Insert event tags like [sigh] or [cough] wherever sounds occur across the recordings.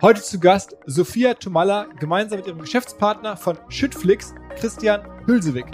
Heute zu Gast Sophia Tomalla gemeinsam mit ihrem Geschäftspartner von Schüttflix, Christian Hülsewig.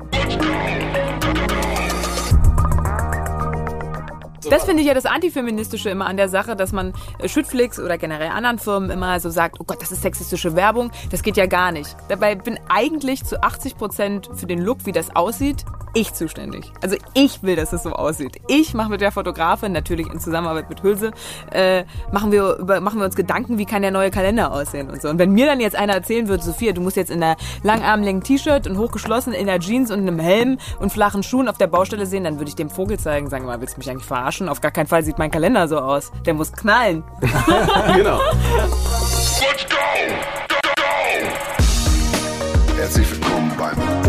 Das finde ich ja das Antifeministische immer an der Sache, dass man äh, Schüttflix oder generell anderen Firmen immer so sagt, oh Gott, das ist sexistische Werbung. Das geht ja gar nicht. Dabei bin eigentlich zu 80 Prozent für den Look, wie das aussieht, ich zuständig. Also ich will, dass es so aussieht. Ich mache mit der Fotografin, natürlich in Zusammenarbeit mit Hülse, äh, machen, wir über, machen wir uns Gedanken, wie kann der neue Kalender aussehen und so. Und wenn mir dann jetzt einer erzählen würde, Sophia, du musst jetzt in einer langarmlängen T-Shirt und hochgeschlossen in der Jeans und einem Helm und flachen Schuhen auf der Baustelle sehen, dann würde ich dem Vogel zeigen, sagen mal, willst du mich eigentlich verarschen? Auf gar keinen Fall sieht mein Kalender so aus. Der muss knallen. [laughs] genau. Let's go! Go, go! Herzlich willkommen beim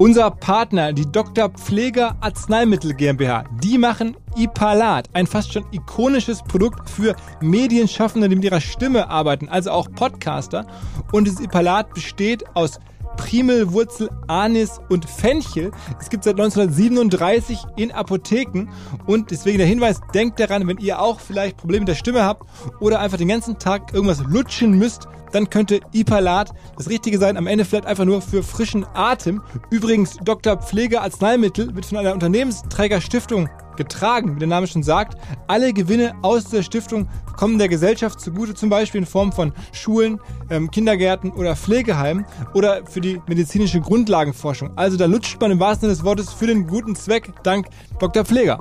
Unser Partner, die Dr. Pfleger Arzneimittel GmbH, die machen Ipalat, ein fast schon ikonisches Produkt für Medienschaffende, die mit ihrer Stimme arbeiten, also auch Podcaster. Und dieses Ipalat besteht aus Primelwurzel, Anis und Fenchel. Es gibt seit 1937 in Apotheken und deswegen der Hinweis, denkt daran, wenn ihr auch vielleicht Probleme mit der Stimme habt oder einfach den ganzen Tag irgendwas lutschen müsst, dann könnte Ipalat das Richtige sein. Am Ende vielleicht einfach nur für frischen Atem. Übrigens, Dr. Pflege Arzneimittel wird von einer Unternehmensträgerstiftung getragen, wie der Name schon sagt. Alle Gewinne aus der Stiftung kommen der Gesellschaft zugute, zum Beispiel in Form von Schulen, ähm, Kindergärten oder Pflegeheimen oder für die medizinische Grundlagenforschung. Also da lutscht man im wahrsten Sinne des Wortes für den guten Zweck dank Dr. Pfleger.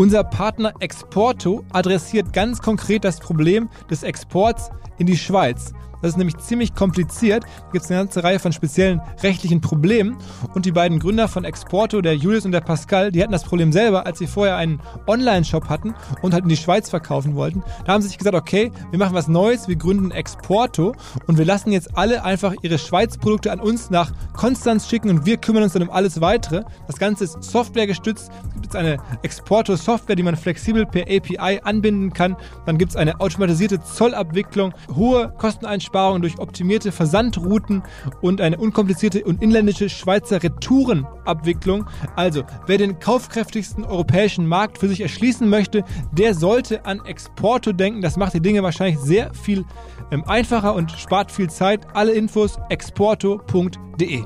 Unser Partner Exporto adressiert ganz konkret das Problem des Exports in die Schweiz. Das ist nämlich ziemlich kompliziert. Da gibt es eine ganze Reihe von speziellen rechtlichen Problemen. Und die beiden Gründer von Exporto, der Julius und der Pascal, die hatten das Problem selber, als sie vorher einen Online-Shop hatten und halt in die Schweiz verkaufen wollten. Da haben sie sich gesagt, okay, wir machen was Neues, wir gründen Exporto und wir lassen jetzt alle einfach ihre Schweiz-Produkte an uns nach Konstanz schicken und wir kümmern uns dann um alles weitere. Das Ganze ist Software gestützt. Es gibt jetzt eine Exporto-Software, die man flexibel per API anbinden kann. Dann gibt es eine automatisierte Zollabwicklung, hohe Kosteneinsparungen Einsparungen durch optimierte Versandrouten und eine unkomplizierte und inländische Schweizer Retourenabwicklung. Also, wer den kaufkräftigsten europäischen Markt für sich erschließen möchte, der sollte an Exporto denken. Das macht die Dinge wahrscheinlich sehr viel ähm, einfacher und spart viel Zeit. Alle Infos exporto.de.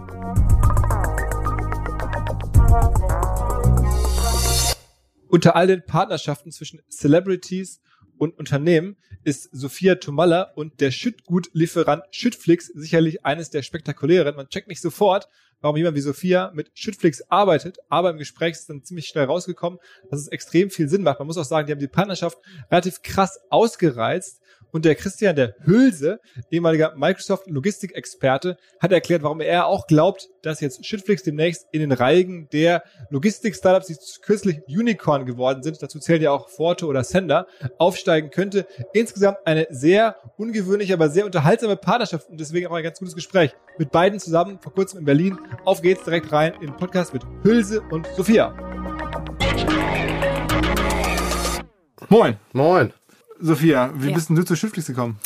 Unter all den Partnerschaften zwischen Celebrities und Unternehmen ist Sophia Tomalla und der Schüttgutlieferant Schüttflix sicherlich eines der spektakulären. Man checkt nicht sofort, warum jemand wie Sophia mit Schüttflix arbeitet, aber im Gespräch ist dann ziemlich schnell rausgekommen, dass es extrem viel Sinn macht. Man muss auch sagen, die haben die Partnerschaft relativ krass ausgereizt und der Christian, der Hülse, ehemaliger Microsoft Logistikexperte, hat erklärt, warum er auch glaubt, dass jetzt Shitflix demnächst in den Reigen der Logistik-Startups, die kürzlich Unicorn geworden sind, dazu zählen ja auch Forto oder Sender, aufsteigen könnte. Insgesamt eine sehr ungewöhnliche, aber sehr unterhaltsame Partnerschaft und deswegen auch ein ganz gutes Gespräch mit beiden zusammen vor kurzem in Berlin. Auf geht's direkt rein in den Podcast mit Hülse und Sophia. Moin. Moin. Sophia, wie ja. bist denn du zu Schriftlich gekommen?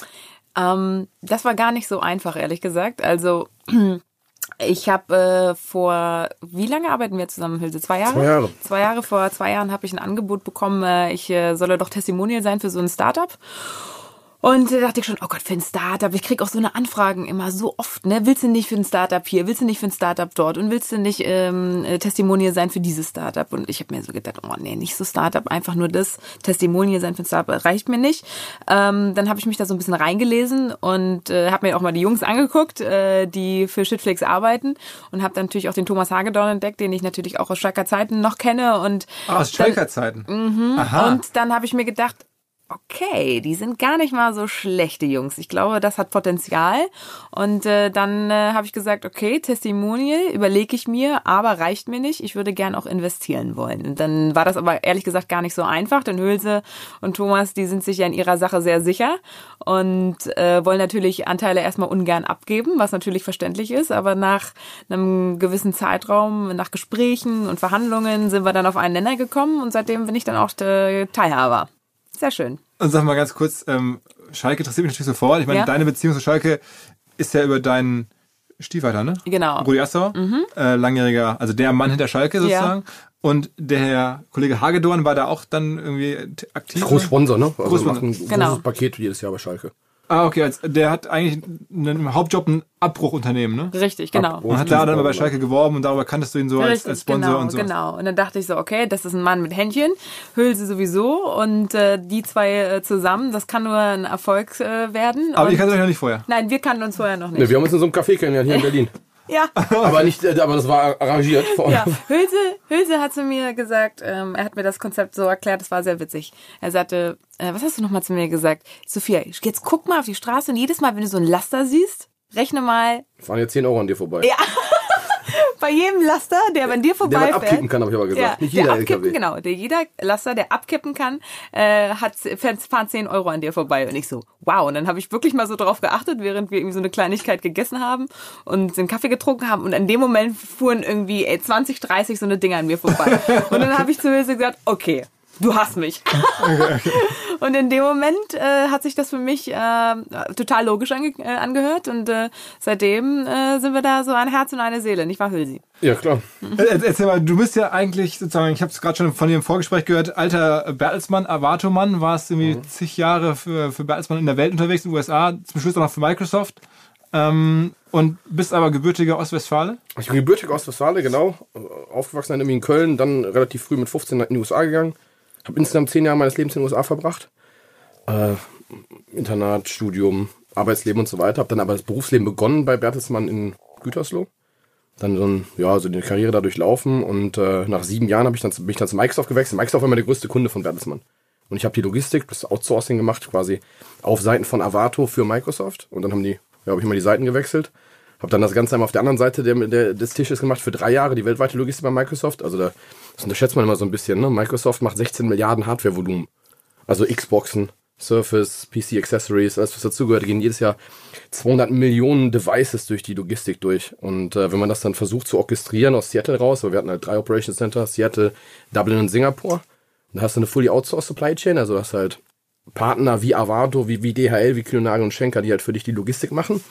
Ähm, das war gar nicht so einfach, ehrlich gesagt. Also [clears throat] ich habe äh, vor, wie lange arbeiten wir zusammen, Hilse? Zwei Jahre? Zwei Jahre. Zwei Jahre, vor zwei Jahren habe ich ein Angebot bekommen, äh, ich äh, solle doch Testimonial sein für so ein Startup. Und da dachte ich schon, oh Gott, für ein Startup. Ich krieg auch so eine Anfragen immer so oft, ne? Willst du nicht für ein Startup hier? Willst du nicht für ein Startup dort? Und willst du nicht ähm, äh, Testimonial sein für dieses Startup? Und ich habe mir so gedacht, oh nee, nicht so Startup, einfach nur das Testimonial sein für ein Startup reicht mir nicht. Ähm, dann habe ich mich da so ein bisschen reingelesen und äh, habe mir auch mal die Jungs angeguckt, äh, die für Shitflix arbeiten und habe dann natürlich auch den Thomas Hagedorn entdeckt, den ich natürlich auch aus Schalker Zeiten noch kenne. Und ah, aus Schalker Zeiten? Mhm. Aha. Und dann habe ich mir gedacht, okay, die sind gar nicht mal so schlechte Jungs. Ich glaube, das hat Potenzial. Und äh, dann äh, habe ich gesagt, okay, Testimonial überlege ich mir, aber reicht mir nicht. Ich würde gern auch investieren wollen. Und dann war das aber ehrlich gesagt gar nicht so einfach, denn Hülse und Thomas, die sind sich ja in ihrer Sache sehr sicher und äh, wollen natürlich Anteile erstmal ungern abgeben, was natürlich verständlich ist. Aber nach einem gewissen Zeitraum, nach Gesprächen und Verhandlungen sind wir dann auf einen Nenner gekommen und seitdem bin ich dann auch Teilhaber. Sehr schön. Und sag mal ganz kurz, ähm, Schalke interessiert mich natürlich sofort. Ich meine, ja. deine Beziehung zu Schalke ist ja über deinen Stiefvater, ne? Genau. Rudi Assauer, äh, langjähriger, also der Mann hinter Schalke sozusagen. Und der Herr Kollege Hagedorn war da auch dann irgendwie aktiv. Großsponsor, ne? Also Großsponsor. macht ein großes Genau. Paket jedes Jahr bei Schalke. Ah, okay, also der hat eigentlich einen Hauptjob ein Abbruchunternehmen, ne? Richtig, genau. Abbruch. Und hat da dann mal bei Schalke geworben und darüber kanntest du ihn so als, Richtig, als Sponsor genau, und so. genau. Und dann dachte ich so, okay, das ist ein Mann mit Händchen, Hülse sowieso und äh, die zwei äh, zusammen, das kann nur ein Erfolg äh, werden. Aber und ihr kanntet euch noch nicht vorher. Nein, wir kannten uns vorher noch nicht. Ne, wir haben uns in so einem Café kennengelernt hier in [laughs] Berlin. Ja, [laughs] aber nicht, äh, aber das war arrangiert. Von, ja. Hülse, Hülse hat zu mir gesagt, ähm, er hat mir das Konzept so erklärt, das war sehr witzig. Er sagte, äh, was hast du nochmal zu mir gesagt? Sophia, jetzt guck mal auf die Straße und jedes Mal, wenn du so ein Laster siehst, rechne mal Fahren jetzt 10 Euro an dir vorbei. Ja. Bei jedem Laster, der bei dir Der vorbeifährt. man abkippen kann, habe ich aber gesagt. Ja, nicht der jeder abkippen, LKW. genau. Der jeder Laster, der abkippen kann, äh, hat fahren 10 Euro an dir vorbei. Und ich so, wow. Und dann habe ich wirklich mal so drauf geachtet, während wir irgendwie so eine Kleinigkeit gegessen haben und den Kaffee getrunken haben. Und in dem Moment fuhren irgendwie ey, 20, 30 so eine Dinger an mir vorbei. [laughs] und dann habe ich zu Ilse gesagt, okay. Du hast mich. [laughs] und in dem Moment äh, hat sich das für mich äh, total logisch ange äh, angehört und äh, seitdem äh, sind wir da so ein Herz und eine Seele, nicht wahr, Hülsi? Ja, klar. Äh, Erzähl mal, du bist ja eigentlich sozusagen, ich habe es gerade schon von dir im Vorgespräch gehört, alter Bertelsmann, Avato-Mann, warst irgendwie Mhm. zig Jahre für, für Bertelsmann in der Welt unterwegs, in den USA, zum Schluss auch noch für Microsoft ähm, und bist aber gebürtiger Ostwestfale. Ich bin gebürtig aus Westfalen, genau. Aufgewachsen dann irgendwie in Köln, dann relativ früh mit 15 in die USA gegangen. Habe insgesamt 10 Jahre meines Lebens in den USA verbracht. Äh, Internat, Studium, Arbeitsleben und so weiter. Habe dann aber das Berufsleben begonnen bei Bertelsmann in Gütersloh. Dann so, ein, ja, so eine Karriere da durchlaufen und äh, nach sieben Jahren ich dann, bin ich dann zu Microsoft gewechselt. Microsoft war immer der größte Kunde von Bertelsmann. Und ich habe die Logistik, das Outsourcing gemacht, quasi auf Seiten von Avato für Microsoft. Und dann haben die, ja, habe ich immer die Seiten gewechselt. Habe dann das Ganze einmal auf der anderen Seite der, der, des Tisches gemacht für drei Jahre, die weltweite Logistik bei Microsoft. Also da, das unterschätzt man immer so ein bisschen. Ne? Microsoft macht 16 Milliarden Hardware-Volumen. Also Xboxen, Surface, PC Accessories, alles was dazugehört, gehen jedes Jahr 200 Millionen Devices durch die Logistik durch. Und äh, wenn man das dann versucht zu orchestrieren aus Seattle raus, weil wir hatten halt drei Operation Center, Seattle, Dublin und Singapur, da hast du eine fully outsourced Supply Chain, also hast halt Partner wie Avato, wie, wie DHL, wie Kühlnagel und Schenker, die halt für dich die Logistik machen.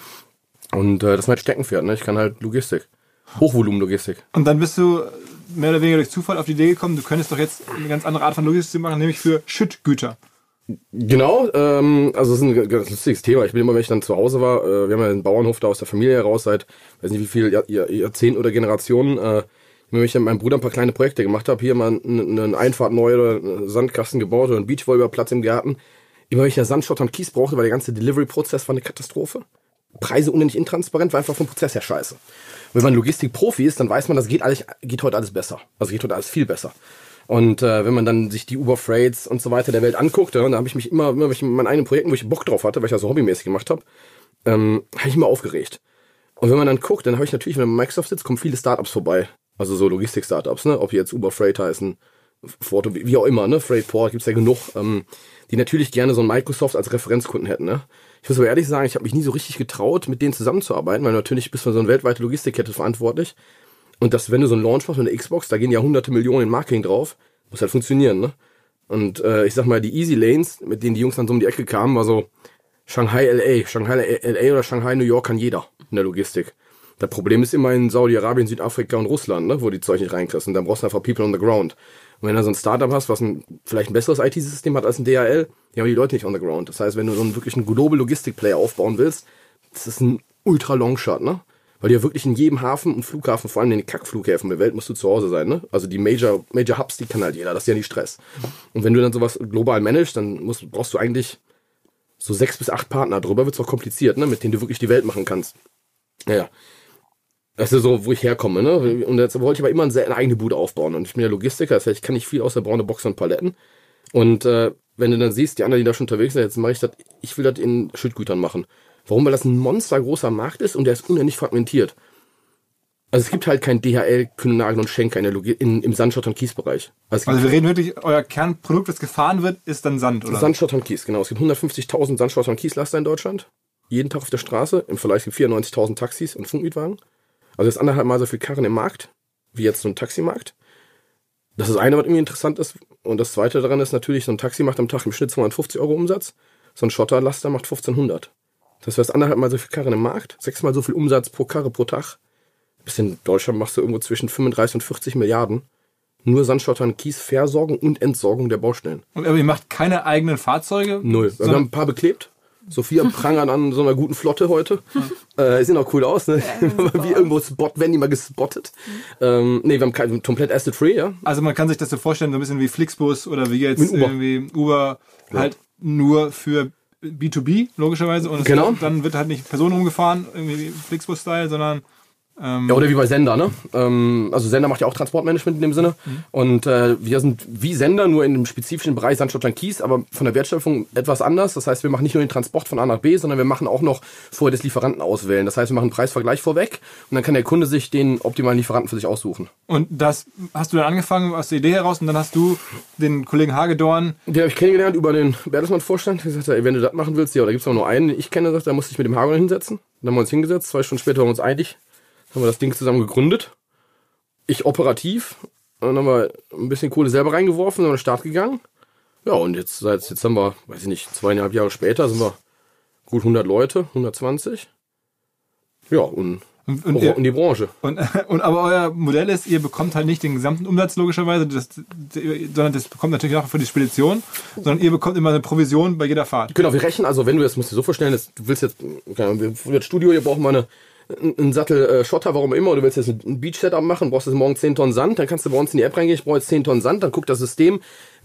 Und äh, das ist mein Steckenpferd, ne? Ich kann halt Logistik. Hochvolumen-Logistik. Und dann bist du mehr oder weniger durch Zufall auf die Idee gekommen, du könntest doch jetzt eine ganz andere Art von Logistik machen, nämlich für Schüttgüter. Genau, ähm, also das ist ein ganz lustiges Thema. Ich bin immer, wenn ich dann zu Hause war, äh, wir haben ja einen Bauernhof da aus der Familie heraus seit, weiß nicht wie viel Jahr, Jahr, Jahrzehnten oder Generationen, äh, wenn ich mit meinem Bruder ein paar kleine Projekte gemacht habe, hier mal eine, Einfahrt neu oder einen Sandkasten gebaut oder einen Beachvolleyballplatz im Garten. Immer wenn ich da Sandschotter und Kies brauchte, weil der ganze Delivery-Prozess war eine Katastrophe. Preise unendlich intransparent, war einfach vom Prozess her scheiße. Und wenn man Logistikprofi ist, dann weiß man, das geht, alles, geht heute alles besser. Also geht heute alles viel besser. Und äh, wenn man dann sich die Uber Freights und so weiter der Welt anguckt, ja, dann habe ich mich immer, immer wenn ich mit meinen eigenen Projekten, wo ich Bock drauf hatte, weil ich das so hobbymäßig gemacht habe, ähm, habe ich immer aufgeregt. Und wenn man dann guckt, dann habe ich natürlich, wenn man Microsoft sitzt, kommen viele Startups vorbei. Also so Logistik-Startups, ne? Ob jetzt Uber Freight heißen, Forto, wie auch immer, ne? Freightport gibt's ja genug, ähm, die natürlich gerne so ein Microsoft als Referenzkunden hätten, ne? Ich muss aber ehrlich sagen, ich habe mich nie so richtig getraut, mit denen zusammenzuarbeiten, weil natürlich bist du für so eine weltweite Logistikkette verantwortlich. Und dass, wenn du so einen Launch machst mit der Xbox, da gehen ja hunderte Millionen in Marketing drauf, muss halt funktionieren, ne? Und äh, ich sag mal, die Easy Lanes, mit denen die Jungs dann so um die Ecke kamen, war so Shanghai LA. Shanghai LA oder Shanghai New York kann jeder in der Logistik. Das Problem ist immer in Saudi-Arabien, Südafrika und Russland, ne, wo die Zeug nicht reinkriegst. Und dann brauchst du einfach People on the ground. Und wenn du so ein Startup hast, was ein, vielleicht ein besseres IT-System hat als ein DHL, die haben die Leute nicht on the ground. Das heißt, wenn du so einen wirklich einen Global Logistik-Player aufbauen willst, das ist ein ultra Longshot, ne? Weil du ja wirklich in jedem Hafen und Flughafen, vor allem in den Kackflughäfen der Welt, musst du zu Hause sein, ne? Also die Major, Major Hubs, die kann halt jeder, das ist ja nicht Stress. Und wenn du dann sowas global managst, dann musst, brauchst du eigentlich so sechs bis acht Partner. Darüber wird's auch kompliziert, ne? Mit denen du wirklich die Welt machen kannst. Naja. Das ist so, wo ich herkomme, ne? Und jetzt wollte ich aber immer eine, eigene Bude aufbauen. Und ich bin ja Logistiker, das heißt, ich kann nicht viel außer braune Boxen und Paletten. Und äh, wenn du dann siehst, die anderen, die da schon unterwegs sind, jetzt mache ich das, ich will das in Schüttgütern machen. Warum? Weil das ein monstergroßer Markt ist und der ist unendlich fragmentiert. Also es gibt halt kein DHL, Kühnenagel und Schenker in der Logi in, im Sandschott- und Kiesbereich. Also Also wir reden wirklich, euer Kernprodukt, das gefahren wird, ist dann Sand, oder? Sandschott und Kies, genau. Es gibt 150.000 Sandschott und Kieslaster in Deutschland. Jeden Tag auf der Straße. Im Vergleich gibt es 94.000 Taxis und Funkmietwagen. Also ist anderthalb Mal so viel Karren im Markt, wie jetzt so ein Taximarkt. Das ist das eine, was irgendwie interessant ist. Und das zweite daran ist natürlich, so ein Taxi macht am Tag im Schnitt 250 Euro Umsatz. So ein Schotterlaster macht 1500. Das heißt, anderthalb Mal so viel Karren im Markt, sechsmal so viel Umsatz pro Karre pro Tag. Bis in Deutschland machst du irgendwo zwischen 35 und 40 Milliarden. Nur Sandschottern, Kies, Versorgung und Entsorgung der Baustellen. Und, aber ihr macht keine eigenen Fahrzeuge? Null. Wir haben ein paar beklebt. Sophia prangern an so einer guten Flotte heute. Äh, sehen auch cool aus, ne? [laughs] Wie irgendwo Spot, werden die mal gespottet. Ähm, nee, wir haben kein, komplett Asset-Free, ja. Also man kann sich das so vorstellen, so ein bisschen wie Flixbus oder wie jetzt Uber. irgendwie Uber, halt nur für B2B, logischerweise. Und Genau. wird, dann wird halt nicht Personen umgefahren, irgendwie wie Flixbus-Style, sondern Ja, oder wie bei Sender, ne? Ähm, also Sender macht ja auch Transportmanagement in dem Sinne. Und äh, wir sind wie Sender, nur in dem spezifischen Bereich Sandschottland Kies, aber von der Wertschöpfung etwas anders. Das heißt, wir machen nicht nur den Transport von A nach B, sondern wir machen auch noch vorher des Lieferanten auswählen. Das heißt, wir machen einen Preisvergleich vorweg und dann kann der Kunde sich den optimalen Lieferanten für sich aussuchen. Und das hast du dann angefangen aus der Idee heraus und dann hast du den Kollegen Hagedorn, Den habe ich kennengelernt über den Bertelsmann-Vorstand. Der sagte, ey, wenn du das machen willst, ja, da gibt's aber nur einen, den ich kenne, sagt, da musste ich mit dem Hagen hinsetzen. Dann haben wir uns hingesetzt, zwei Stunden später waren wir uns einig, haben wir das Ding zusammen gegründet. Ich operativ. Und dann haben wir ein bisschen Kohle selber reingeworfen, sind an den Start gegangen. Ja, und jetzt, seit, jetzt haben wir, weiß ich nicht, zweieinhalb Jahre später sind wir gut 100 Leute, 120. Ja, und, Und- und ihr- rocken die Branche. Und, [laughs] und aber euer Modell ist, ihr bekommt halt nicht den gesamten Umsatz logischerweise, das, sondern das bekommt natürlich auch für die Spedition, sondern ihr bekommt immer eine Provision bei jeder Fahrt. Genau, wir rechnen, also wenn du das musst du dir so vorstellen, dass du willst jetzt, wir- für das Studio, hier brauchen wir eine, einen Sattel äh, Schotter, warum immer, du willst jetzt ein Beach-Setup machen, brauchst jetzt morgen 10 Tonnen Sand, dann kannst du bei uns in die App reingehen, ich brauche jetzt 10 Tonnen Sand, dann guckt das System,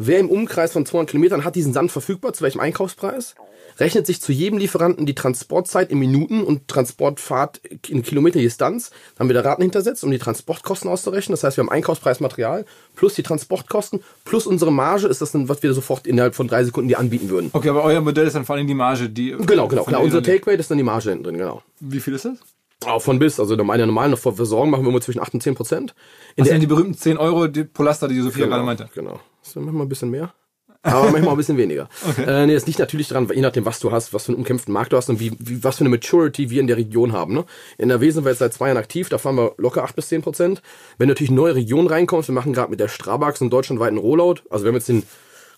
wer im Umkreis von 200 Kilometern hat diesen Sand verfügbar, zu welchem Einkaufspreis, rechnet sich zu jedem Lieferanten die Transportzeit in Minuten und Transportfahrt in Kilometer Distanz, dann haben wir da Raten hintersetzt, um die Transportkosten auszurechnen, das heißt, wir haben Einkaufspreis Material plus die Transportkosten plus unsere Marge, ist das dann, was wir sofort innerhalb von drei Sekunden dir anbieten würden. Okay, aber euer Modell ist dann vor allem die Marge, die. Genau, genau, klar. Unser Take Rate ist dann die Marge hinten drin, genau. Wie viel ist das? Auch von bis, also meine normalen Versorgung machen wir immer zwischen 8 und 10 Prozent. In Das sind die berühmten 10 Euro die pro Laster, die Sophia gerade genau, meinte. genau. Das ist manchmal ein bisschen mehr. Aber manchmal ein bisschen weniger. [laughs] Äh, nee, das liegt natürlich daran, je nachdem, was du hast, was für einen umkämpften Markt du hast und wie, wie, was für eine Maturity wir in der Region haben. Ne? In NRW sind wir jetzt seit zwei Jahren aktiv, da fahren wir locker 8 bis 10 Prozent. Wenn du natürlich neue Regionen reinkommst, wir machen gerade mit der Strabax einen deutschlandweiten Rollout. Also wir haben jetzt den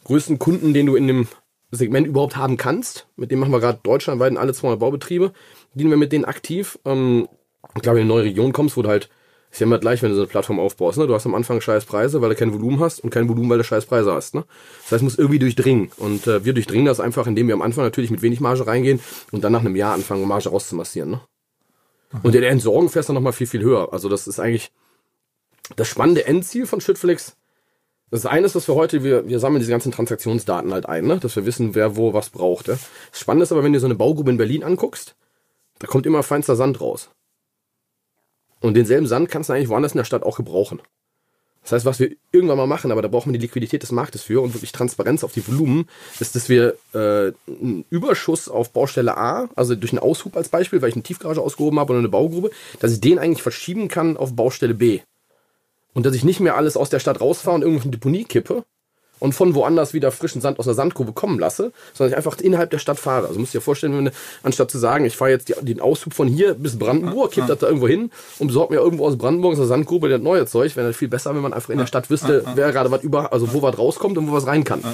größten Kunden, den du in dem Segment überhaupt haben kannst. Mit dem machen wir gerade deutschlandweit in alle 200 Baubetriebe. Dienen wir mit denen aktiv. Ähm, ich glaube, in eine neue Region kommst, wo du halt, ist ja immer gleich, wenn du so eine Plattform aufbaust, ne? Du hast am Anfang scheiß Preise, weil du kein Volumen hast und kein Volumen, weil du scheiß Preise hast, ne? Das heißt, muss irgendwie durchdringen. Und äh, wir durchdringen das einfach, indem wir am Anfang natürlich mit wenig Marge reingehen und dann nach einem Jahr anfangen, Marge rauszumassieren, ne? Und in der Entsorgung fährst du noch mal viel, viel höher. Also das ist eigentlich das spannende Endziel von Shitflix. Das eine ist, was wir heute, wir, wir sammeln diese ganzen Transaktionsdaten halt ein, ne? dass wir wissen, wer wo was braucht. Ja? Das Spannende ist aber, wenn du so eine Baugrube in Berlin anguckst, da kommt immer feinster Sand raus. Und denselben Sand kannst du eigentlich woanders in der Stadt auch gebrauchen. Das heißt, was wir irgendwann mal machen, aber da brauchen wir die Liquidität des Marktes für und wirklich Transparenz auf die Volumen, ist, dass wir äh, einen Überschuss auf Baustelle A, also durch einen Aushub als Beispiel, weil ich eine Tiefgarage ausgehoben habe oder eine Baugrube, dass ich den eigentlich verschieben kann auf Baustelle B. Und dass ich nicht mehr alles aus der Stadt rausfahre und irgendwo Deponie kippe und von woanders wieder frischen Sand aus der Sandgrube kommen lasse, sondern ich einfach innerhalb der Stadt fahre. Also musst du dir vorstellen, wenn du, anstatt zu sagen, ich fahre jetzt die, den Aushub von hier bis Brandenburg, kipp das da irgendwo hin und besorg mir irgendwo aus Brandenburg aus der Sandgrube das neue Zeug, wäre das viel besser, wenn man einfach in der Stadt wüsste, wer gerade was über, also wo was rauskommt und wo was rein kann.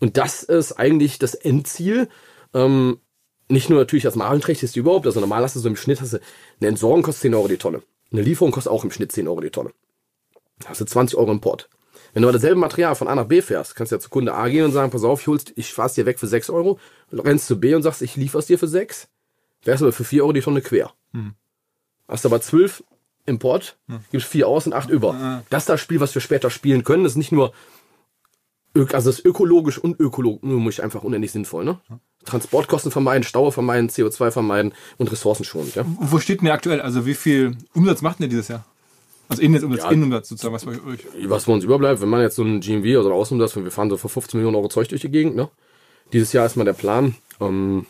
Und das ist eigentlich das Endziel. Ähm, nicht nur natürlich das Margenträchtigste überhaupt, also normal hast du so im Schnitt, hast du, eine Entsorgung kostet 10 Euro die Tonne. Eine Lieferung kostet auch im Schnitt 10 Euro die Tonne. Hast du 20 Euro Import. Wenn du aber dasselbe Material von A nach B fährst, kannst du ja zu Kunde A gehen und sagen, pass auf, ich, hol's, ich fahr's dir weg für 6 Euro, rennst zu B und sagst, ich liefer's dir für 6, wärst aber für 4 Euro die Tonne quer. Hast aber 12 Import, gibst 4 aus und 8 über. Das ist das Spiel, was wir später spielen können. Das ist nicht nur, also das ist ökologisch und ökonomisch einfach unendlich sinnvoll. Ne? Transportkosten vermeiden, Stau vermeiden, CO2 vermeiden und ressourcenschonend. Ja? Wo steht denn ihr aktuell? Also wie viel Umsatz macht denn ihr dieses Jahr? Also Innenumsatz, Ja. Innenumsatz sozusagen, was bei euch. was für uns überbleibt, wenn man jetzt so ein GMV, also Außenumsatz, wir fahren so für 15 Millionen Euro Zeug durch die Gegend, ne? Dieses Jahr ist mal der Plan. Ähm,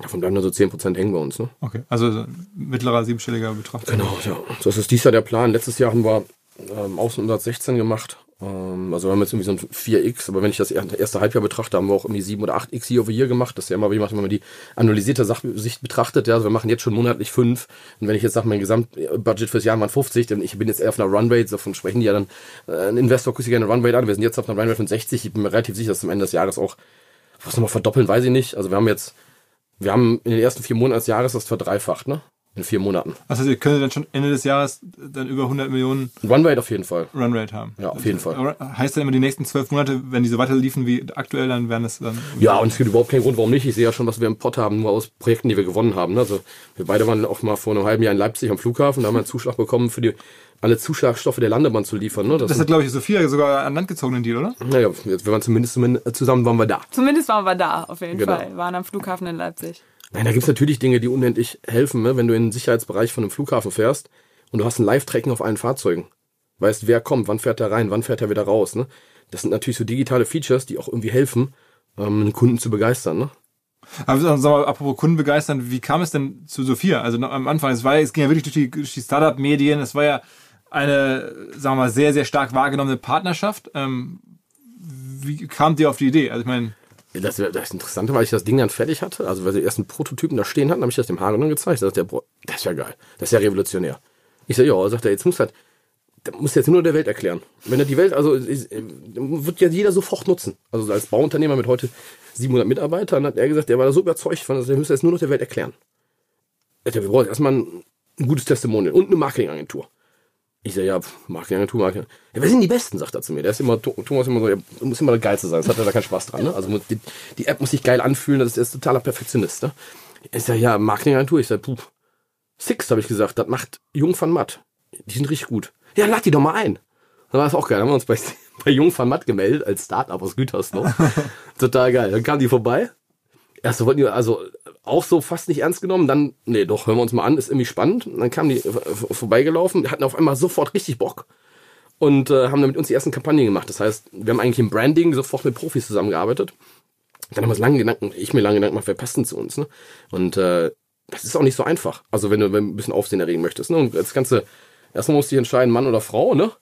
davon bleiben nur so 10% hängen bei uns, ne? Okay, also mittlerer siebenstelliger Betrag. Genau, ja. Das ist dies Jahr der Plan. Letztes Jahr haben wir ähm, Außenumsatz 16 gemacht. Ähm, also wir haben jetzt irgendwie so ein 4x, aber wenn ich das er- erste Halbjahr betrachte, haben wir auch irgendwie 7 oder 8x year over year gemacht. Das ist ja immer, wie macht, wenn man die analysierte Sachsicht betrachtet. Ja, also wir machen jetzt schon monatlich 5. Und wenn ich jetzt sage, mein Gesamtbudget fürs Jahr waren 50, dann ich bin jetzt eher auf einer Runrate, davon sprechen die ja dann, äh, ein Investor guckt sich gerne eine Runrate an. Wir sind jetzt auf einer Runrate von 60. Ich bin mir relativ sicher, dass am Ende des Jahres auch was nochmal verdoppeln, weiß ich nicht. Also wir haben jetzt Wir haben in den ersten vier Monaten des Jahres das verdreifacht, ne? In vier Monaten. Also ihr könnt dann schon Ende des Jahres dann über 100 Millionen Runrate auf jeden Fall. Runrate haben. Ja, auf jeden Fall. Heißt dann immer die nächsten zwölf Monate, wenn die so weiter liefen wie aktuell, dann werden es dann. Ja, und es gibt überhaupt keinen Grund, warum nicht. Ich sehe ja schon, was wir im Pott haben, nur aus Projekten, die wir gewonnen haben. Also wir beide waren auch mal vor einem halben Jahr in Leipzig am Flughafen, da haben wir einen Zuschlag bekommen, für die alle Zuschlagstoffe der Landebahn zu liefern. Ne? Das hat, glaube ich, Sophia sogar an Land gezogen, den Deal, oder? naja, jetzt, wir waren zumindest zumin- zusammen waren wir da. Zumindest waren wir da, auf jeden Genau. Fall. Waren am Flughafen in Leipzig. Nein, da gibt's natürlich Dinge, die unendlich helfen, ne? wenn du in den Sicherheitsbereich von einem Flughafen fährst und du hast ein Live-Tracking auf allen Fahrzeugen. Weißt, wer kommt, wann fährt er rein, wann fährt er wieder raus. Ne? Das sind natürlich so digitale Features, die auch irgendwie helfen, ähm, einen Kunden zu begeistern. Ne? Aber sag mal, apropos Kunden begeistern, wie kam es denn zu Sophia? Also am Anfang, es war, ja- es ging ja wirklich durch die, durch die Startup-Medien, es war ja eine, sagen wir mal, sehr, sehr stark wahrgenommene Partnerschaft. Ähm, wie kamt ihr auf die Idee? Also ich meine, Das, das Interessante war, als ich das Ding dann fertig hatte, also weil sie erst einen Prototypen da stehen hatten, habe ich das dem Hagen dann gezeigt. Da sagt der, Bro, das ist ja geil, das ist ja revolutionär. Ich sag, ja, sagt er, jetzt muss halt, muss jetzt nur der Welt erklären. Wenn er die Welt, also ist, äh, wird ja jeder sofort nutzen. Also als Bauunternehmer mit heute 700 Mitarbeitern hat er gesagt, der war da so überzeugt von, also der müsste jetzt nur noch der Welt erklären. Er sagt, Wir brauchen erstmal ein gutes Testimonial und eine Marketingagentur. Ich sage, ja, Marketingagentur, Marketing. Ja, wer sind die Besten, sagt er zu mir. Der ist immer, Thomas immer so, du musst immer der Geilste sein. Das hat er da keinen Spaß dran. Ne? Also muss- die, die App muss sich geil anfühlen, das ist, er ist totaler Perfektionist. Ne? Ich sage, ja, Marketingagentur. Ich sage, puh, Six, habe ich gesagt, das macht Jung van Matt. Die sind richtig gut. Ja, lad die doch mal ein. Dann war das auch geil. Dann haben wir uns bei, [laughs] bei Jung van Matt gemeldet, als Startup aus Gütersloh. [laughs] Total geil. Dann kamen die vorbei. Erst wollten die, also auch so fast nicht ernst genommen. Dann, nee, doch, hören wir uns mal an, ist irgendwie spannend. Und dann kamen die äh, vorbeigelaufen, hatten auf einmal sofort richtig Bock und äh, haben dann mit uns die ersten Kampagnen gemacht. Das heißt, wir haben eigentlich im Branding sofort mit Profis zusammengearbeitet. Dann haben wir uns lange Gedanken, ich mir lange Gedanken gemacht, wer passt denn zu uns. Ne? Und äh, das ist auch nicht so einfach. Also wenn du wenn ein bisschen Aufsehen erregen möchtest. Ne? Und das Ganze, erstmal musst du dich entscheiden, Mann oder Frau, ne?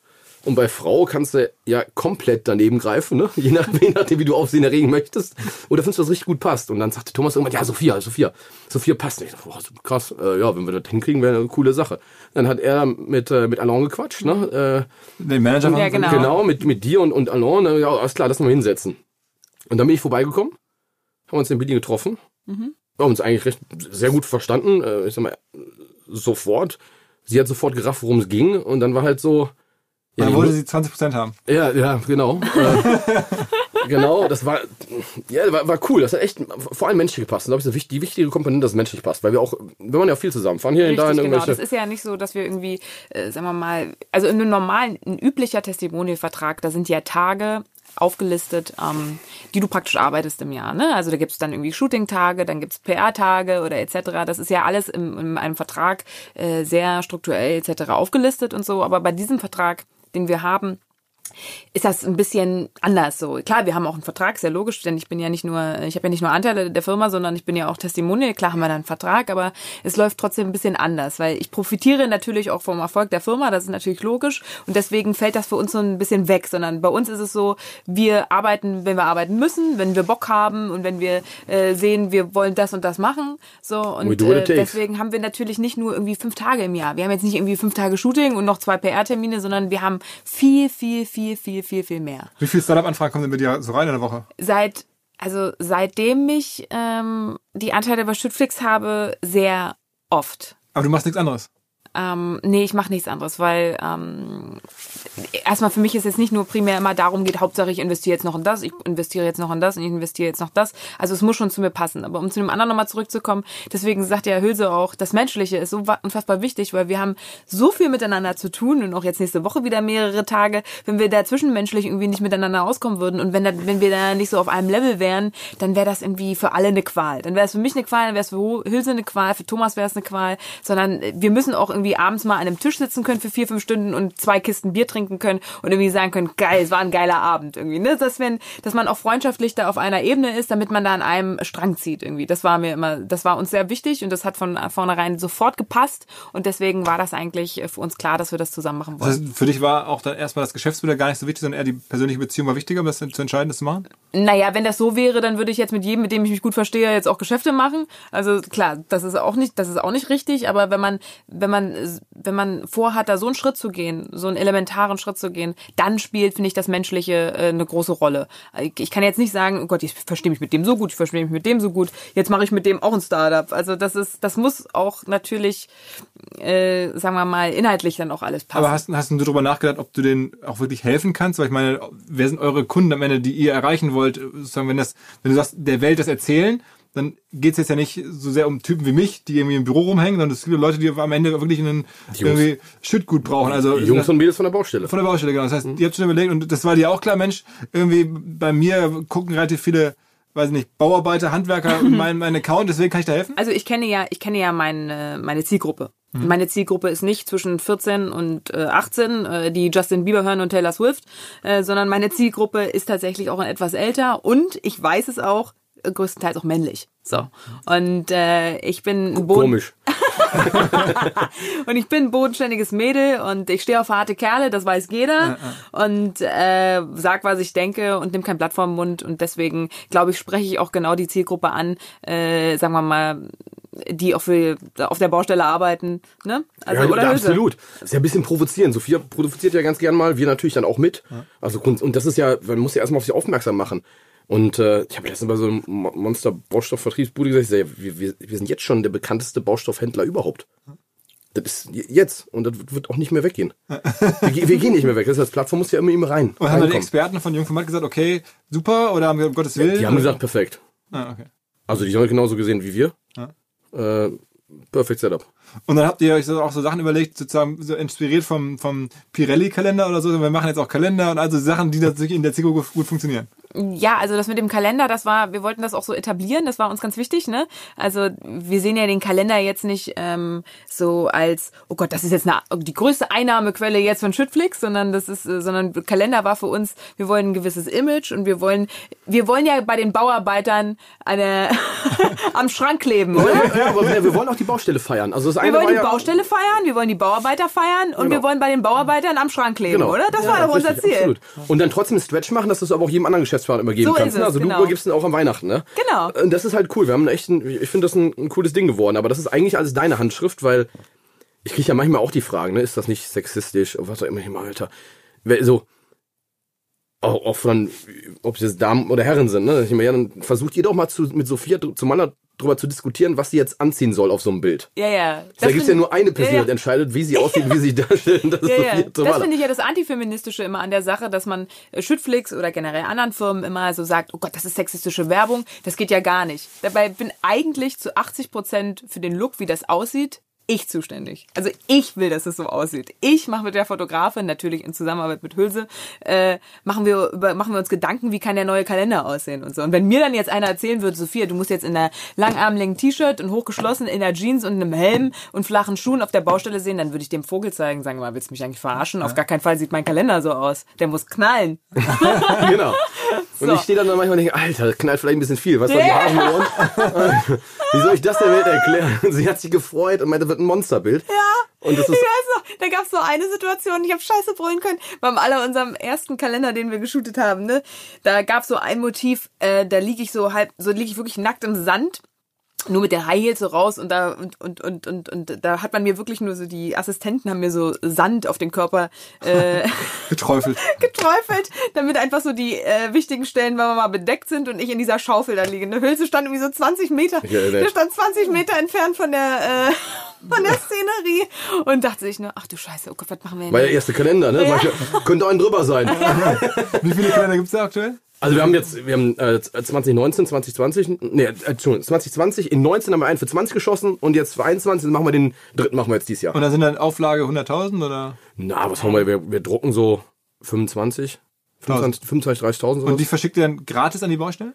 Und bei Frau kannst du ja komplett daneben greifen, ne? [laughs] Je, nach, je nachdem, wie du Aufsehen erregen möchtest. Oder findest du, was richtig gut passt. Und dann sagte Thomas irgendwann, ja, Sophia, Sophia, Sophia passt nicht. Boah, krass, äh, ja, wenn wir das hinkriegen, wäre eine coole Sache. Dann hat er mit, äh, mit Alain gequatscht, ne? Äh, den Manager von Ja, genau. Genau, mit, mit dir und, und Alain. Na, ja, alles klar, lass mal hinsetzen. Und dann bin ich vorbeigekommen, haben uns in Berlin getroffen, haben uns eigentlich recht sehr gut verstanden. Äh, ich sag mal, sofort. Sie hat sofort gerafft, worum es ging. Und dann war halt so. Ja, Dann wollte sie 20% haben. ja, ja, genau. äh, [laughs] genau, das war, ja, war, war cool. Das hat echt vor allem menschlich gepasst. Und, glaube ich, die, wichtige Komponente, dass es menschlich passt. Weil wir auch, wir waren ja auch viel zusammen. Fahren hier und da in Richtig, genau. Das ist ja nicht so, dass wir irgendwie, äh, sagen wir mal, also in einem normalen, ein üblicher Testimonialvertrag, da sind ja Tage aufgelistet, ähm, die du praktisch arbeitest im Jahr. Ne? Also da gibt's dann irgendwie Shooting-Tage, dann gibt's PR-Tage oder etc. Das ist ja alles im, in einem Vertrag äh, sehr strukturell etc. aufgelistet und so. Aber bei diesem Vertrag, den wir haben, ist das ein bisschen anders so. Klar, wir haben auch einen Vertrag, sehr logisch, denn ich bin ja nicht nur, ich habe ja nicht nur Anteile der Firma, sondern ich bin ja auch Testimonial. Klar haben wir da einen Vertrag, aber es läuft trotzdem ein bisschen anders, weil ich profitiere natürlich auch vom Erfolg der Firma, das ist natürlich logisch und deswegen fällt das für uns so ein bisschen weg, sondern bei uns ist es so, wir arbeiten, wenn wir arbeiten müssen, wenn wir Bock haben und wenn wir äh, sehen, wir wollen das und das machen, so und äh, deswegen haben wir natürlich nicht nur irgendwie fünf Tage im Jahr. Wir haben jetzt nicht irgendwie fünf Tage Shooting und noch zwei PR-Termine, sondern wir haben viel, viel, viel, viel, viel, viel mehr. Wie viele Startup-Anfragen kommen denn mit dir so rein in der Woche? Seit, also seitdem ich ähm, die Anteile bei Schüttflix habe, sehr oft. Aber du machst nichts anderes. Ähm, nee, ich mache nichts anderes, weil ähm, erstmal für mich ist es nicht nur primär immer darum geht, Hauptsache ich investiere jetzt noch in das, ich investiere jetzt noch in das und ich investiere jetzt noch das. Also es muss schon zu mir passen. Aber um zu dem anderen nochmal zurückzukommen, deswegen sagt ja Hülse auch, das Menschliche ist so unfassbar wichtig, weil wir haben so viel miteinander zu tun und auch jetzt nächste Woche wieder mehrere Tage, wenn wir da zwischenmenschlich irgendwie nicht miteinander auskommen würden und wenn, da, wenn wir da nicht so auf einem Level wären, dann wäre das irgendwie für alle eine Qual. Dann wäre es für mich eine Qual, dann wäre es für Hülse eine Qual, für Thomas wäre es eine Qual, sondern wir müssen auch irgendwie abends mal an einem Tisch sitzen können für vier, fünf Stunden und zwei Kisten Bier trinken können und irgendwie sagen können, geil, es war ein geiler Abend irgendwie. Ne? Dass, wenn, dass man auch freundschaftlich da auf einer Ebene ist, damit man da an einem Strang zieht irgendwie. Das war mir immer, das war uns sehr wichtig und das hat von vornherein sofort gepasst und deswegen war das eigentlich für uns klar, dass wir das zusammen machen wollen. Das heißt, für dich war auch dann erstmal das Geschäftsmodell gar nicht so wichtig, sondern eher die persönliche Beziehung war wichtiger, um das zu entscheiden, das zu machen? Naja, wenn das so wäre, dann würde ich jetzt mit jedem, mit dem ich mich gut verstehe, jetzt auch Geschäfte machen. Also klar, das ist auch nicht, das ist auch nicht richtig, aber wenn man, wenn man wenn man vorhat, da so einen Schritt zu gehen, so einen elementaren Schritt zu gehen, dann spielt, finde ich, das Menschliche äh, eine große Rolle. Ich kann jetzt nicht sagen, oh Gott, ich verstehe mich mit dem so gut, ich verstehe mich mit dem so gut, jetzt mache ich mit dem auch ein Startup. Also das ist, das muss auch natürlich, äh, sagen wir mal, inhaltlich dann auch alles passen. Aber hast, hast du darüber nachgedacht, ob du denen auch wirklich helfen kannst? Weil ich meine, wer sind eure Kunden am Ende, die ihr erreichen wollt? Sozusagen, wenn das, wenn du sagst, der Welt das erzählen, dann geht's jetzt ja nicht so sehr um Typen wie mich, die irgendwie im Büro rumhängen, sondern es gibt Leute, die am Ende wirklich einen irgendwie Schüttgut brauchen. Also Jungs und Mädels von der Baustelle. von der Baustelle, genau. Das heißt, ihr habt schon überlegt, und das war dir auch klar, Mensch, irgendwie bei mir gucken relativ viele, weiß ich nicht, Bauarbeiter, Handwerker in meinen, meinen Account, deswegen kann ich da helfen? Also ich kenne ja, ich kenne ja meine, meine Zielgruppe. Meine Zielgruppe ist nicht zwischen 14 und äh, 18, äh, die Justin Bieber hören und Taylor Swift, äh, sondern meine Zielgruppe ist tatsächlich auch etwas älter und ich weiß es auch, äh, größtenteils auch männlich. So. Und äh, ich bin ein Boden Komisch. [laughs] und ich bin ein bodenständiges Mädel und ich stehe auf harte Kerle, das weiß jeder. Und äh, sag, was ich denke und nimm kein Blatt vor den Mund. Und deswegen, glaube ich, spreche ich auch genau die Zielgruppe an, äh, sagen wir mal, die auch für, auf der Baustelle arbeiten. Ne? Also, ja, oder ja, absolut. Das ist ja ein bisschen provozierend. Sophia provoziert ja ganz gern mal, wir natürlich dann auch mit. Also Kunst, und das ist ja, man muss ja erstmal auf sie aufmerksam machen. Und äh, ich habe letztens bei so einem Mo- Monster-Baustoffvertriebsbude gesagt, ja, wir, wir, wir sind jetzt schon der bekannteste Baustoffhändler überhaupt. Das ist jetzt und das wird auch nicht mehr weggehen. Wir, wir gehen nicht mehr weg. Das heißt, Plattform muss ja immer immer rein. Und haben dann die. Experten von Jungformat gesagt, okay, super, oder haben wir um Gottes Willen? Die haben gesagt, perfekt. ah, okay. Also die haben genauso gesehen wie wir. Ja. Äh, perfect Setup. Und dann habt ihr euch auch so Sachen überlegt, sozusagen so inspiriert vom, vom Pirelli-Kalender oder so. Wir machen jetzt auch Kalender und also Sachen, die natürlich in der Zielgruppe gut, funktionieren. Ja, also das mit dem Kalender, das war, wir wollten das auch so etablieren, das war uns ganz wichtig, ne? Also wir sehen ja den Kalender jetzt nicht ähm, so als, oh Gott, das ist jetzt eine, die größte Einnahmequelle jetzt von Schüttflix, sondern das ist, äh, sondern Kalender war für uns, wir wollen ein gewisses Image und wir wollen, wir wollen ja bei den Bauarbeitern eine [laughs] am Schrank kleben, oder? Ja, aber wir, wir wollen auch die Baustelle feiern. Also das Wir eine wollen war die Baustelle feiern, wir wollen die Bauarbeiter feiern und Genau. wir wollen bei den Bauarbeitern am Schrank kleben, Genau. oder? Das Ja, war doch unser richtig, Ziel. Absolut. Und dann trotzdem Stretch machen, dass du es aber auch jedem anderen Geschäftspartner immer geben So kannst. ist ne? es, Also genau. du übergibst ihn auch an Weihnachten, ne? Genau. Und das ist halt cool. Wir haben echt ein, ich finde das ein, ein cooles Ding geworden. Aber das ist eigentlich alles deine Handschrift, weil ich kriege ja manchmal auch die Fragen, ne? Ist das nicht sexistisch? Was auch immer, Alter. So, auch, von, ob es jetzt Damen oder Herren sind, ne? Ich meine, ja, dann versucht ihr doch mal zu, mit Sophia dr- zueinander drüber zu diskutieren, was sie jetzt anziehen soll auf so einem Bild. Ja, ja. Da gibt's ja find- nur eine Person, ja, die ja. entscheidet, wie sie aussieht, wie sie darstellt. Das Ja, ja. Sophia Das finde ich ja das Antifeministische immer an der Sache, dass man äh, Schüttflix oder generell anderen Firmen immer so sagt, oh Gott, das ist sexistische Werbung. Das geht ja gar nicht. Dabei bin eigentlich zu 80 Prozent für den Look, wie das aussieht, ich zuständig. Also ich will, dass es so aussieht. Ich mache mit der Fotografin, natürlich in Zusammenarbeit mit Hülse, äh, machen wir über, machen wir uns Gedanken, wie kann der neue Kalender aussehen und so. Und wenn mir dann jetzt einer erzählen würde, Sophia, du musst jetzt in einer langarmlängen T-Shirt und hochgeschlossen in der Jeans und einem Helm und flachen Schuhen auf der Baustelle sehen, dann würde ich dem Vogel zeigen, sagen mal, willst du mich eigentlich verarschen? Auf gar keinen Fall sieht mein Kalender so aus. Der muss knallen. [laughs] Genau. [laughs] Und So. ich stehe dann manchmal und denke, Alter, das knallt vielleicht ein bisschen viel. Was soll die Ja. Haare im Ohren? Wie soll ich das der Welt erklären? Und sie hat sich gefreut und meinte, wird ein Monsterbild. Ja. Und das ist, noch, da gab's so eine Situation, ich habe scheiße brüllen können, beim aller unserem ersten Kalender, den wir geshootet haben, ne? Da gab's so ein Motiv, äh, da liege ich so halb, so liege ich wirklich nackt im Sand. Nur mit der High Heels so raus und da und, und, und, und, und da hat man mir wirklich nur so, die Assistenten haben mir so Sand auf den Körper äh, [laughs] Geträufelt. geträufelt, damit einfach so die äh, wichtigen Stellen, wenn wir mal bedeckt sind und ich in dieser Schaufel da liege. Eine Hülse stand irgendwie so 20 Meter, Ja, der stand 20 Meter entfernt von der äh, von der Szenerie und dachte sich nur, ach du Scheiße, oh Gott, was machen wir denn? war der erste Kalender, ne? Ja. Könnte ein drüber sein. [laughs] Wie viele Kalender gibt's da aktuell? Also wir haben jetzt, wir haben äh, 2019, 2020, nee, äh, Entschuldigung, 2020, in 19 haben wir einen für 20 geschossen und jetzt für 21 dann machen wir den dritten machen wir jetzt dieses Jahr. Und da sind dann Auflage 100.000 oder? Na, was haben wir? Wir, wir drucken so 25, 25, 25 30.000 sowas. Und die verschickt ihr dann gratis an die Baustelle?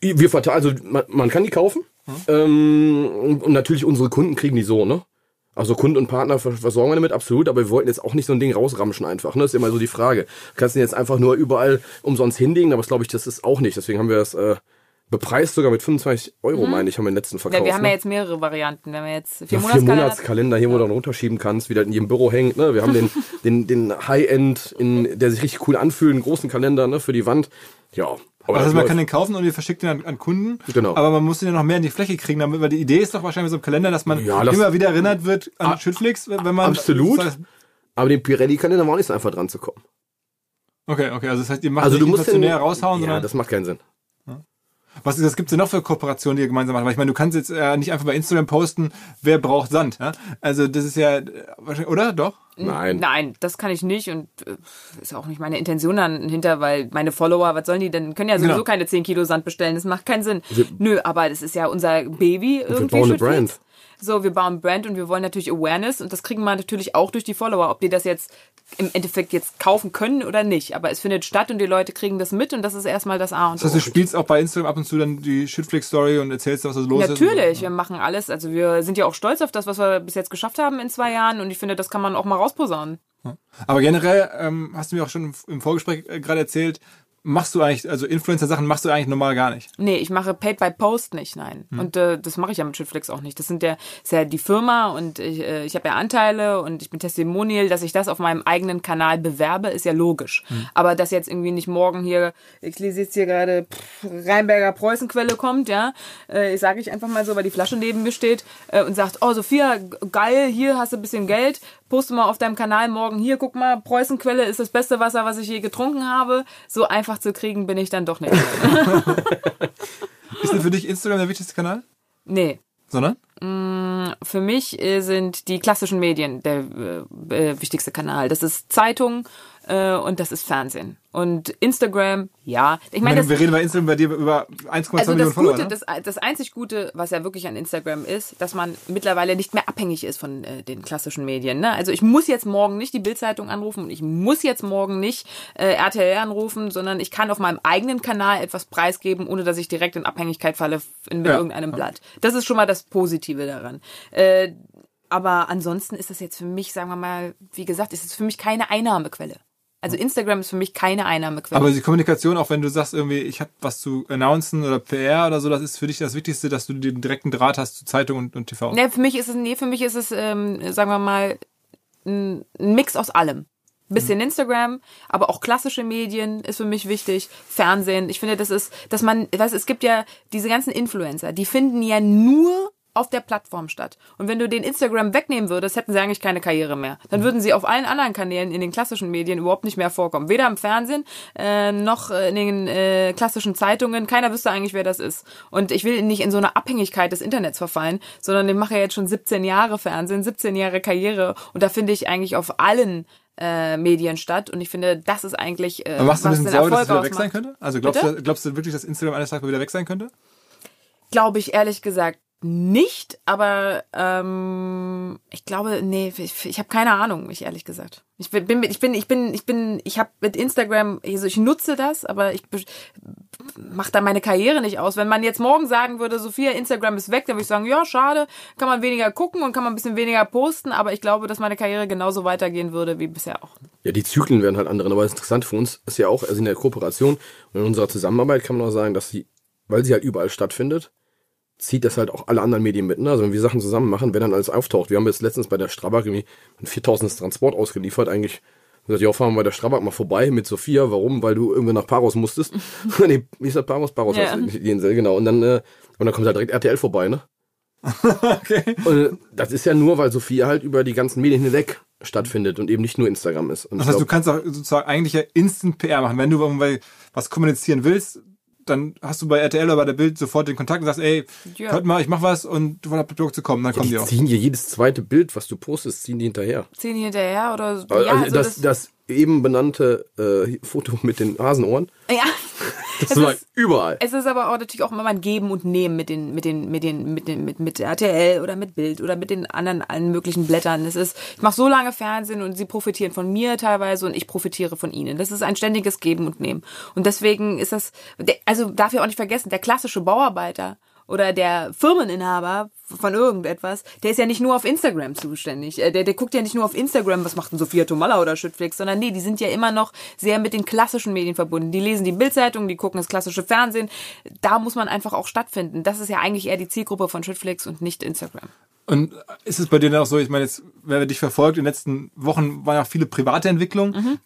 Wir verteilen, also man, man kann die kaufen. Ähm, und, und natürlich unsere Kunden kriegen die so, ne? Also Kunden und Partner vers- versorgen wir damit, absolut, aber wir wollten jetzt auch nicht so ein Ding rausramschen einfach, ne? Das ist immer so die Frage. Du kannst den jetzt einfach nur überall umsonst hinlegen, aber das glaube ich, das ist auch nicht. Deswegen haben wir das äh, bepreist sogar mit 25 Euro, meine ich, haben wir den letzten verkauft. Mhm. ja, wir haben ne? ja jetzt mehrere Varianten. Wir haben jetzt vier Ja, vier Monatskalender. Monatskalender hier, wo du dann runterschieben kannst, wie der in jedem Büro hängt. Ne? Wir haben den, [laughs] den, den High-End, in, der sich richtig cool anfühlt, einen großen Kalender ne, für die Wand. Ja, Aber also man kann den kaufen und ihr verschickt den an, an Kunden. Genau. Aber man muss den ja noch mehr in die Fläche kriegen, damit, weil die Idee ist doch wahrscheinlich so im Kalender, dass man Ja, das- immer wieder erinnert wird an Ah, Schüttflix, wenn man. absolut. Das heißt- Aber dem Pirelli-Kalender war auch nicht so einfach dran zu kommen. Okay, okay, also das heißt, ihr macht Also du musst den, raushauen, Ja, sondern das macht keinen Sinn. was, was gibt's denn noch für Kooperationen, die ihr gemeinsam macht? Weil ich meine, du kannst jetzt äh, nicht einfach bei Instagram posten, wer braucht Sand, ja? Also das ist ja, äh, wahrscheinlich, oder? Doch? Nein. Nein, das kann ich nicht und äh, ist auch nicht meine Intention dann hinter, weil meine Follower, was sollen die denn, können ja sowieso Genau. keine 10 Kilo Sand bestellen, das macht keinen Sinn. Nö, aber das ist ja unser Baby irgendwie. bauen eine. Brand. So, wir bauen Brand und wir wollen natürlich Awareness und das kriegen wir natürlich auch durch die Follower, ob die das jetzt im Endeffekt jetzt kaufen können oder nicht. Aber es findet statt und die Leute kriegen das mit und das ist erstmal das A und Das heißt, du O. spielst auch bei Instagram ab und zu dann die Shitflix-Story und erzählst, was da los ist. Natürlich, wir machen alles. Also wir sind ja auch stolz auf das, was wir bis jetzt geschafft haben in zwei Jahren und ich finde, das kann man auch mal rausposaunen. Aber generell ähm, hast du mir auch schon im Vorgespräch äh, gerade erzählt, machst du eigentlich, also Influencer-Sachen machst du eigentlich normal gar nicht. Nee, ich mache Paid by Post nicht, nein. Hm. Und äh, das mache ich ja mit Shitflix auch nicht. Das sind ja, ist ja die Firma und ich, äh, ich habe ja Anteile und ich bin Testimonial, dass ich das auf meinem eigenen Kanal bewerbe, ist ja logisch. Hm. Aber dass jetzt irgendwie nicht morgen hier, ich lese jetzt hier gerade pff, Rheinberger Preußenquelle kommt, ja, äh, sage ich einfach mal so, weil die Flasche neben mir steht äh, und sagt, oh Sophia, geil, hier hast du ein bisschen Geld, poste mal auf deinem Kanal morgen hier, guck mal, Preußenquelle ist das beste Wasser, was ich je getrunken habe. So einfach zu kriegen bin ich dann doch nicht. [laughs] Ist denn für dich Instagram der wichtigste Kanal? nee. Sondern? Für mich äh, sind die klassischen Medien der äh, äh, wichtigste Kanal. Das ist Zeitung und das ist Fernsehen. Und Instagram, ja. Ich meine, das, wir reden bei Instagram bei dir über 1,2 also Millionen das Follower. Gute, ne? das, das einzig Gute, was ja wirklich an Instagram ist, dass man mittlerweile nicht mehr abhängig ist von äh, den klassischen Medien. Ne? Also ich muss jetzt morgen nicht die Bildzeitung anrufen und ich muss jetzt morgen nicht äh, RTL anrufen, sondern ich kann auf meinem eigenen Kanal etwas preisgeben, ohne dass ich direkt in Abhängigkeit falle in, mit Ja. irgendeinem Blatt. Das ist schon mal das Positive daran. Äh, aber ansonsten ist das jetzt für mich, sagen wir mal, wie gesagt, ist es für mich keine Einnahmequelle. Also Instagram ist für mich keine Einnahmequelle. Aber die Kommunikation, auch wenn du sagst, irgendwie, ich habe was zu announcen oder PR oder so, das ist für dich das Wichtigste, dass du den direkten Draht hast zu Zeitung und, und TV. Nee, für mich ist es, nee, für mich ist es, ähm, sagen wir mal, ein ein Mix aus allem. Bisschen Instagram, aber auch klassische Medien ist für mich wichtig. Fernsehen. Ich finde, das ist, dass man, weißt, es gibt ja diese ganzen Influencer, die finden ja nur auf der Plattform statt. Und wenn du den Instagram wegnehmen würdest, hätten sie eigentlich keine Karriere mehr. Dann würden sie auf allen anderen Kanälen in den klassischen Medien überhaupt nicht mehr vorkommen. Weder im Fernsehen äh, noch in den äh, klassischen Zeitungen. Keiner wüsste eigentlich, wer das ist. Und ich will nicht in so eine Abhängigkeit des Internets verfallen, sondern ich mache ja jetzt schon 17 Jahre Fernsehen, 17 Jahre Karriere. Und da finde ich eigentlich auf allen äh, Medien statt. Und ich finde, das ist eigentlich äh, Aber machst du ein bisschen Sorge, dass es wieder weg sein könnte? Also glaubst Bitte? du, glaubst du wirklich, dass Instagram eines Tages mal wieder weg sein könnte? Glaube ich ehrlich gesagt nicht, aber ähm, ich glaube, nee, ich, ich habe keine Ahnung, ich ehrlich gesagt. Ich bin, ich bin, ich bin, ich bin, ich habe mit Instagram, also ich nutze das, aber ich mache da meine Karriere nicht aus. Wenn man jetzt morgen sagen würde, Sophia, Instagram ist weg, dann würde ich sagen, ja, schade, kann man weniger gucken und kann man ein bisschen weniger posten, aber ich glaube, dass meine Karriere genauso weitergehen würde wie bisher auch. Ja, die Zyklen werden halt andere. Aber das Interessante für uns ist ja auch, also in der Kooperation und in unserer Zusammenarbeit kann man auch sagen, dass sie, weil sie halt überall stattfindet, zieht das halt auch alle anderen Medien mit. Ne? Also wenn wir Sachen zusammen machen, wer dann alles auftaucht. Wir haben jetzt letztens bei der Strabag irgendwie ein 4000 Transport ausgeliefert. Eigentlich gesagt, ja, fahren wir bei der Strabag mal vorbei mit Sophia. Warum? Weil du irgendwie nach Paros musstest. [laughs] nee, wie ist das Paros? Paros Ja. heißt die Insel, genau. Und dann, äh, und dann kommt halt direkt RTL vorbei, ne? [laughs] Okay. Und äh, das ist ja nur, weil Sophia halt über die ganzen Medien hinweg stattfindet und eben nicht nur Instagram ist. Und Das heißt, du glaub, kannst auch sozusagen eigentlich ja Instant PR machen. Wenn du was kommunizieren willst, dann hast du bei RTL oder bei der Bild sofort den Kontakt und sagst, ey, Ja. hört mal, ich mach was und du wollt Produkte kommen, dann kommen die die auch. ziehen dir jedes zweite Bild, was du postest, ziehen die hinterher. Zehn hinterher oder so. Also ja, also das, das eben benannte äh, Foto mit den Hasenohren, ja. Das Es war ist- überall. Es ist aber auch natürlich auch immer ein Geben und Nehmen mit den, mit den, mit den, mit den, mit, mit RTL oder mit Bild oder mit den anderen allen möglichen Blättern. Es ist, ich mache so lange Fernsehen und sie profitieren von mir teilweise und ich profitiere von ihnen. Das ist ein ständiges Geben und Nehmen. Und deswegen ist das, also darf ich auch nicht vergessen, der klassische Bauarbeiter oder der Firmeninhaber von irgendetwas, der ist ja nicht nur auf Instagram zuständig. Äh, Der, der guckt ja nicht nur auf Instagram, was macht denn Sophia Tomalla oder Schüttflix, sondern nee, die sind ja immer noch sehr mit den klassischen Medien verbunden. Die lesen die Bildzeitung, die gucken das klassische Fernsehen. Da muss man einfach auch stattfinden. Das ist ja eigentlich eher die Zielgruppe von Schüttflix und nicht Instagram. Und ist es bei dir dann auch so, ich meine, jetzt, wer dich verfolgt, in den letzten Wochen waren ja auch viele private Entwicklungen.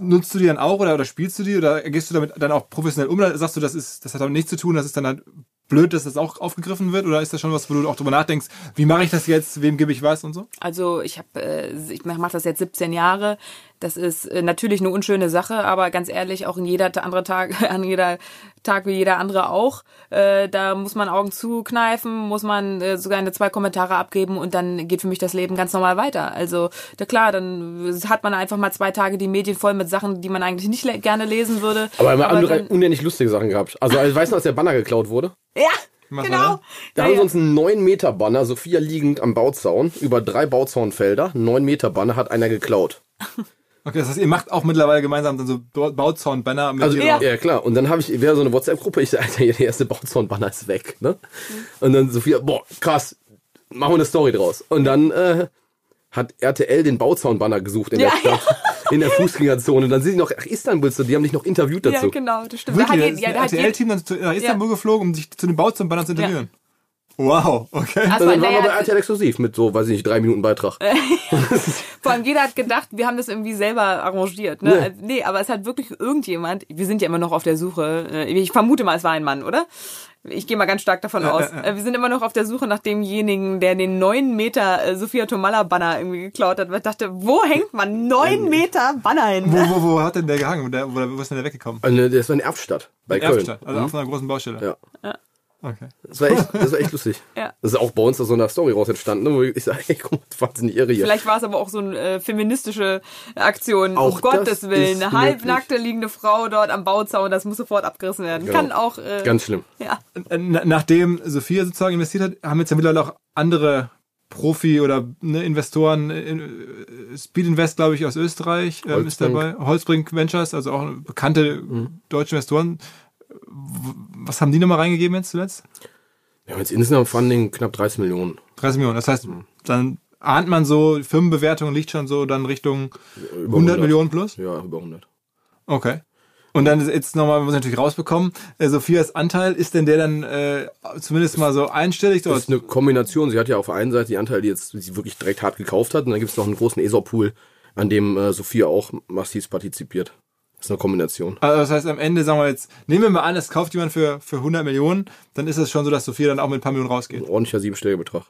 nutzt du die dann auch oder, oder spielst du die oder gehst du damit dann auch professionell um oder sagst du, das ist, das hat damit nichts zu tun, das ist dann halt blöd, dass das auch aufgegriffen wird oder ist das schon was, wo du auch drüber nachdenkst, wie mache ich das jetzt, wem gebe ich was und so? Also ich habe, äh, ich mache das jetzt 17 Jahre. Das ist äh, natürlich eine unschöne Sache, aber ganz ehrlich, auch in jeder andere Tag, [laughs] an jeder Tag wie jeder andere auch. Äh, da muss man Augen zukneifen, muss man äh, sogar eine zwei Kommentare abgeben und dann geht für mich das Leben ganz normal weiter. Also da klar, dann hat man einfach mal zwei Tage die Medien voll mit Sachen, die man eigentlich nicht le gerne lesen würde. Aber immer andere unendlich lustige Sachen gehabt. Also, ich weiß noch, als der Banner geklaut wurde. ja, war genau. Da Ja, haben sie ja. uns einen 9 Meter Banner, Sophia liegend am Bauzaun, über drei Bauzaunfelder. 9 Meter Banner hat einer geklaut. Okay, das heißt, ihr macht auch mittlerweile gemeinsam dann so Bau- Bauzaun-Banner mit Also, ihrer- ja. klar. Und dann habe ich, wäre so eine WhatsApp-Gruppe, ich sage, Alter, der erste Bauzaun-Banner ist weg, ne? Und dann Sophia, boah, krass, machen wir eine Story draus. Und dann, äh, hat RTL den Bauzaun-Banner gesucht in Ja, der Stadt, [laughs] in der Fußgängerzone. Und dann sind sie noch, ach, Istanbul, die haben dich noch interviewt dazu. Ja, genau, das stimmt. Da hat Wirklich, da ist ja, ein da hat je- RTL-Team dann zu- nach Istanbul geflogen, um sich zu den Bauzaun-Bannern zu interviewen. Wow, okay. War, dann waren wir bei RTL exklusiv mit so, weiß ich nicht, drei Minuten Beitrag. [laughs] Vor allem jeder hat gedacht, wir haben das irgendwie selber arrangiert. Ne? Nee. Also, nee, aber es hat wirklich irgendjemand, wir sind ja immer noch auf der Suche, äh, ich vermute mal, es war ein Mann, oder? Ich gehe mal ganz stark davon aus. Äh, Wir sind immer noch auf der Suche nach demjenigen, der den 9 Meter äh, Sophia Tomalla Banner irgendwie geklaut hat. Weil ich dachte, wo hängt man 9 Meter Banner hin? Wo, wo, wo hat denn der gehangen? Wo, der, ist denn der weggekommen? Äh, Das war in Erftstadt, bei Köln. Erftstadt, also auf einer großen Baustelle. Ja. Okay. Das war echt, das war echt lustig. [laughs] Ja. Das ist auch bei uns aus so einer Story raus entstanden, ne, wo ich sage, ey, guck mal, das war wahnsinnig irre hier. Vielleicht war es aber auch so eine äh, feministische Aktion. Auch um Gottes Willen. Eine halbnackte liegende Frau dort am Bauzaun, das muss sofort abgerissen werden. Genau. Kann auch. Äh, Ganz schlimm. ja. Äh, na- Nachdem Sophia sozusagen investiert hat, haben jetzt ja mittlerweile auch andere Profi- oder ne, Investoren, äh, äh, Speed Invest, glaube ich, aus Österreich ähm, ist dabei, Holzbrink Ventures, also auch bekannte deutsche Investoren. Was haben die nochmal reingegeben jetzt zuletzt? Wir haben jetzt insgesamt Funding knapp 30 Millionen. 30 Millionen. Das heißt, dann ahnt man so, Firmenbewertung liegt schon so dann Richtung 100, Millionen plus? Ja, über 100. Okay. Und dann jetzt nochmal, muss ich natürlich rausbekommen, äh, Sophias Anteil, ist denn der dann äh, zumindest mal so einstellig? Das ist eine Kombination. Sie hat ja auf der einen Seite die Anteile, die jetzt sie wirklich direkt hart gekauft hat, und dann gibt es noch einen großen ESOP-Pool, an dem äh, Sophia auch massiv partizipiert. Das ist eine Kombination. Also das heißt, am Ende sagen wir jetzt, nehmen wir mal an, es kauft jemand für, für 100 Millionen, dann ist es schon so, dass Sophia dann auch mit ein paar Millionen Ein rausgeht. ordentlicher siebenstelliger Betrag.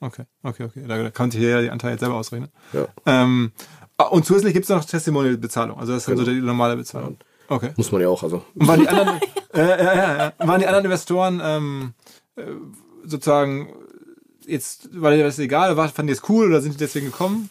Okay, okay, okay. Da, da kann sich ja die Anteile jetzt selber ausrechnen. Ja. Ähm, ah, und zusätzlich gibt es noch Testimonial-Bezahlung. Also das ist dann so die normale Bezahlung. Okay. Muss man ja auch. Also Und waren die anderen, [laughs] äh, ja, ja, ja. waren die anderen Investoren ähm, äh, sozusagen jetzt, war dir das egal, war, fanden die es cool oder sind die deswegen gekommen?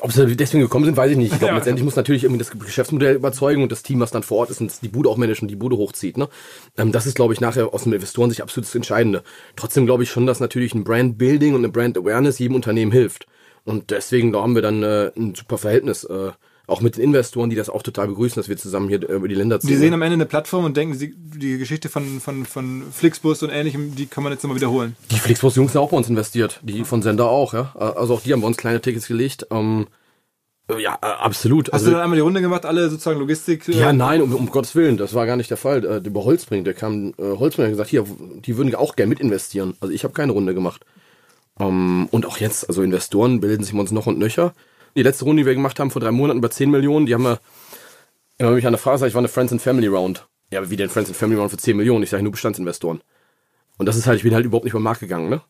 Ob sie deswegen gekommen sind, weiß ich nicht. Ich glaube, Ja. letztendlich muss natürlich irgendwie das Geschäftsmodell überzeugen und das Team, was dann vor Ort ist und die Bude auch managt und die Bude hochzieht. Ne? Ähm, das ist, glaube ich, nachher aus dem Investoren-Sicht absolut das Entscheidende. Trotzdem glaube ich schon, dass natürlich ein Brand-Building und eine Brand-Awareness jedem Unternehmen hilft. Und deswegen da haben wir dann äh, ein super Verhältnis, äh, auch mit den Investoren, die das auch total begrüßen, dass wir zusammen hier äh, über die Länder ziehen. Die sehen am Ende eine Plattform und denken, die Geschichte von, von, von Flixbus und ähnlichem, die kann man jetzt nochmal wiederholen. Die Flixbus-Jungs sind auch bei uns investiert. Die von Sender auch, ja. Also auch die haben bei uns kleine Tickets gelegt. Ähm, ja, äh, absolut. Hast also, du dann einmal die Runde gemacht, alle sozusagen Logistik? äh, Ja, nein, um, um Gottes Willen, das war gar nicht der Fall. Äh, über Holzbring, der kam, äh, Holzbring hat gesagt, hier, die würden auch gerne mit investieren. Also ich habe keine Runde gemacht. Ähm, und auch jetzt, also Investoren bilden sich bei uns noch und nöcher. Die letzte Runde, die wir gemacht haben vor drei Monaten über 10 Millionen, die haben wir, immer wenn mich an der Frage sagt, ich war eine Friends and Family Round. Ja, aber wie denn Friends and Family Round für 10 Millionen? Ich sage nur Bestandsinvestoren. Und das ist halt, ich bin halt überhaupt nicht beim Markt gegangen, ne?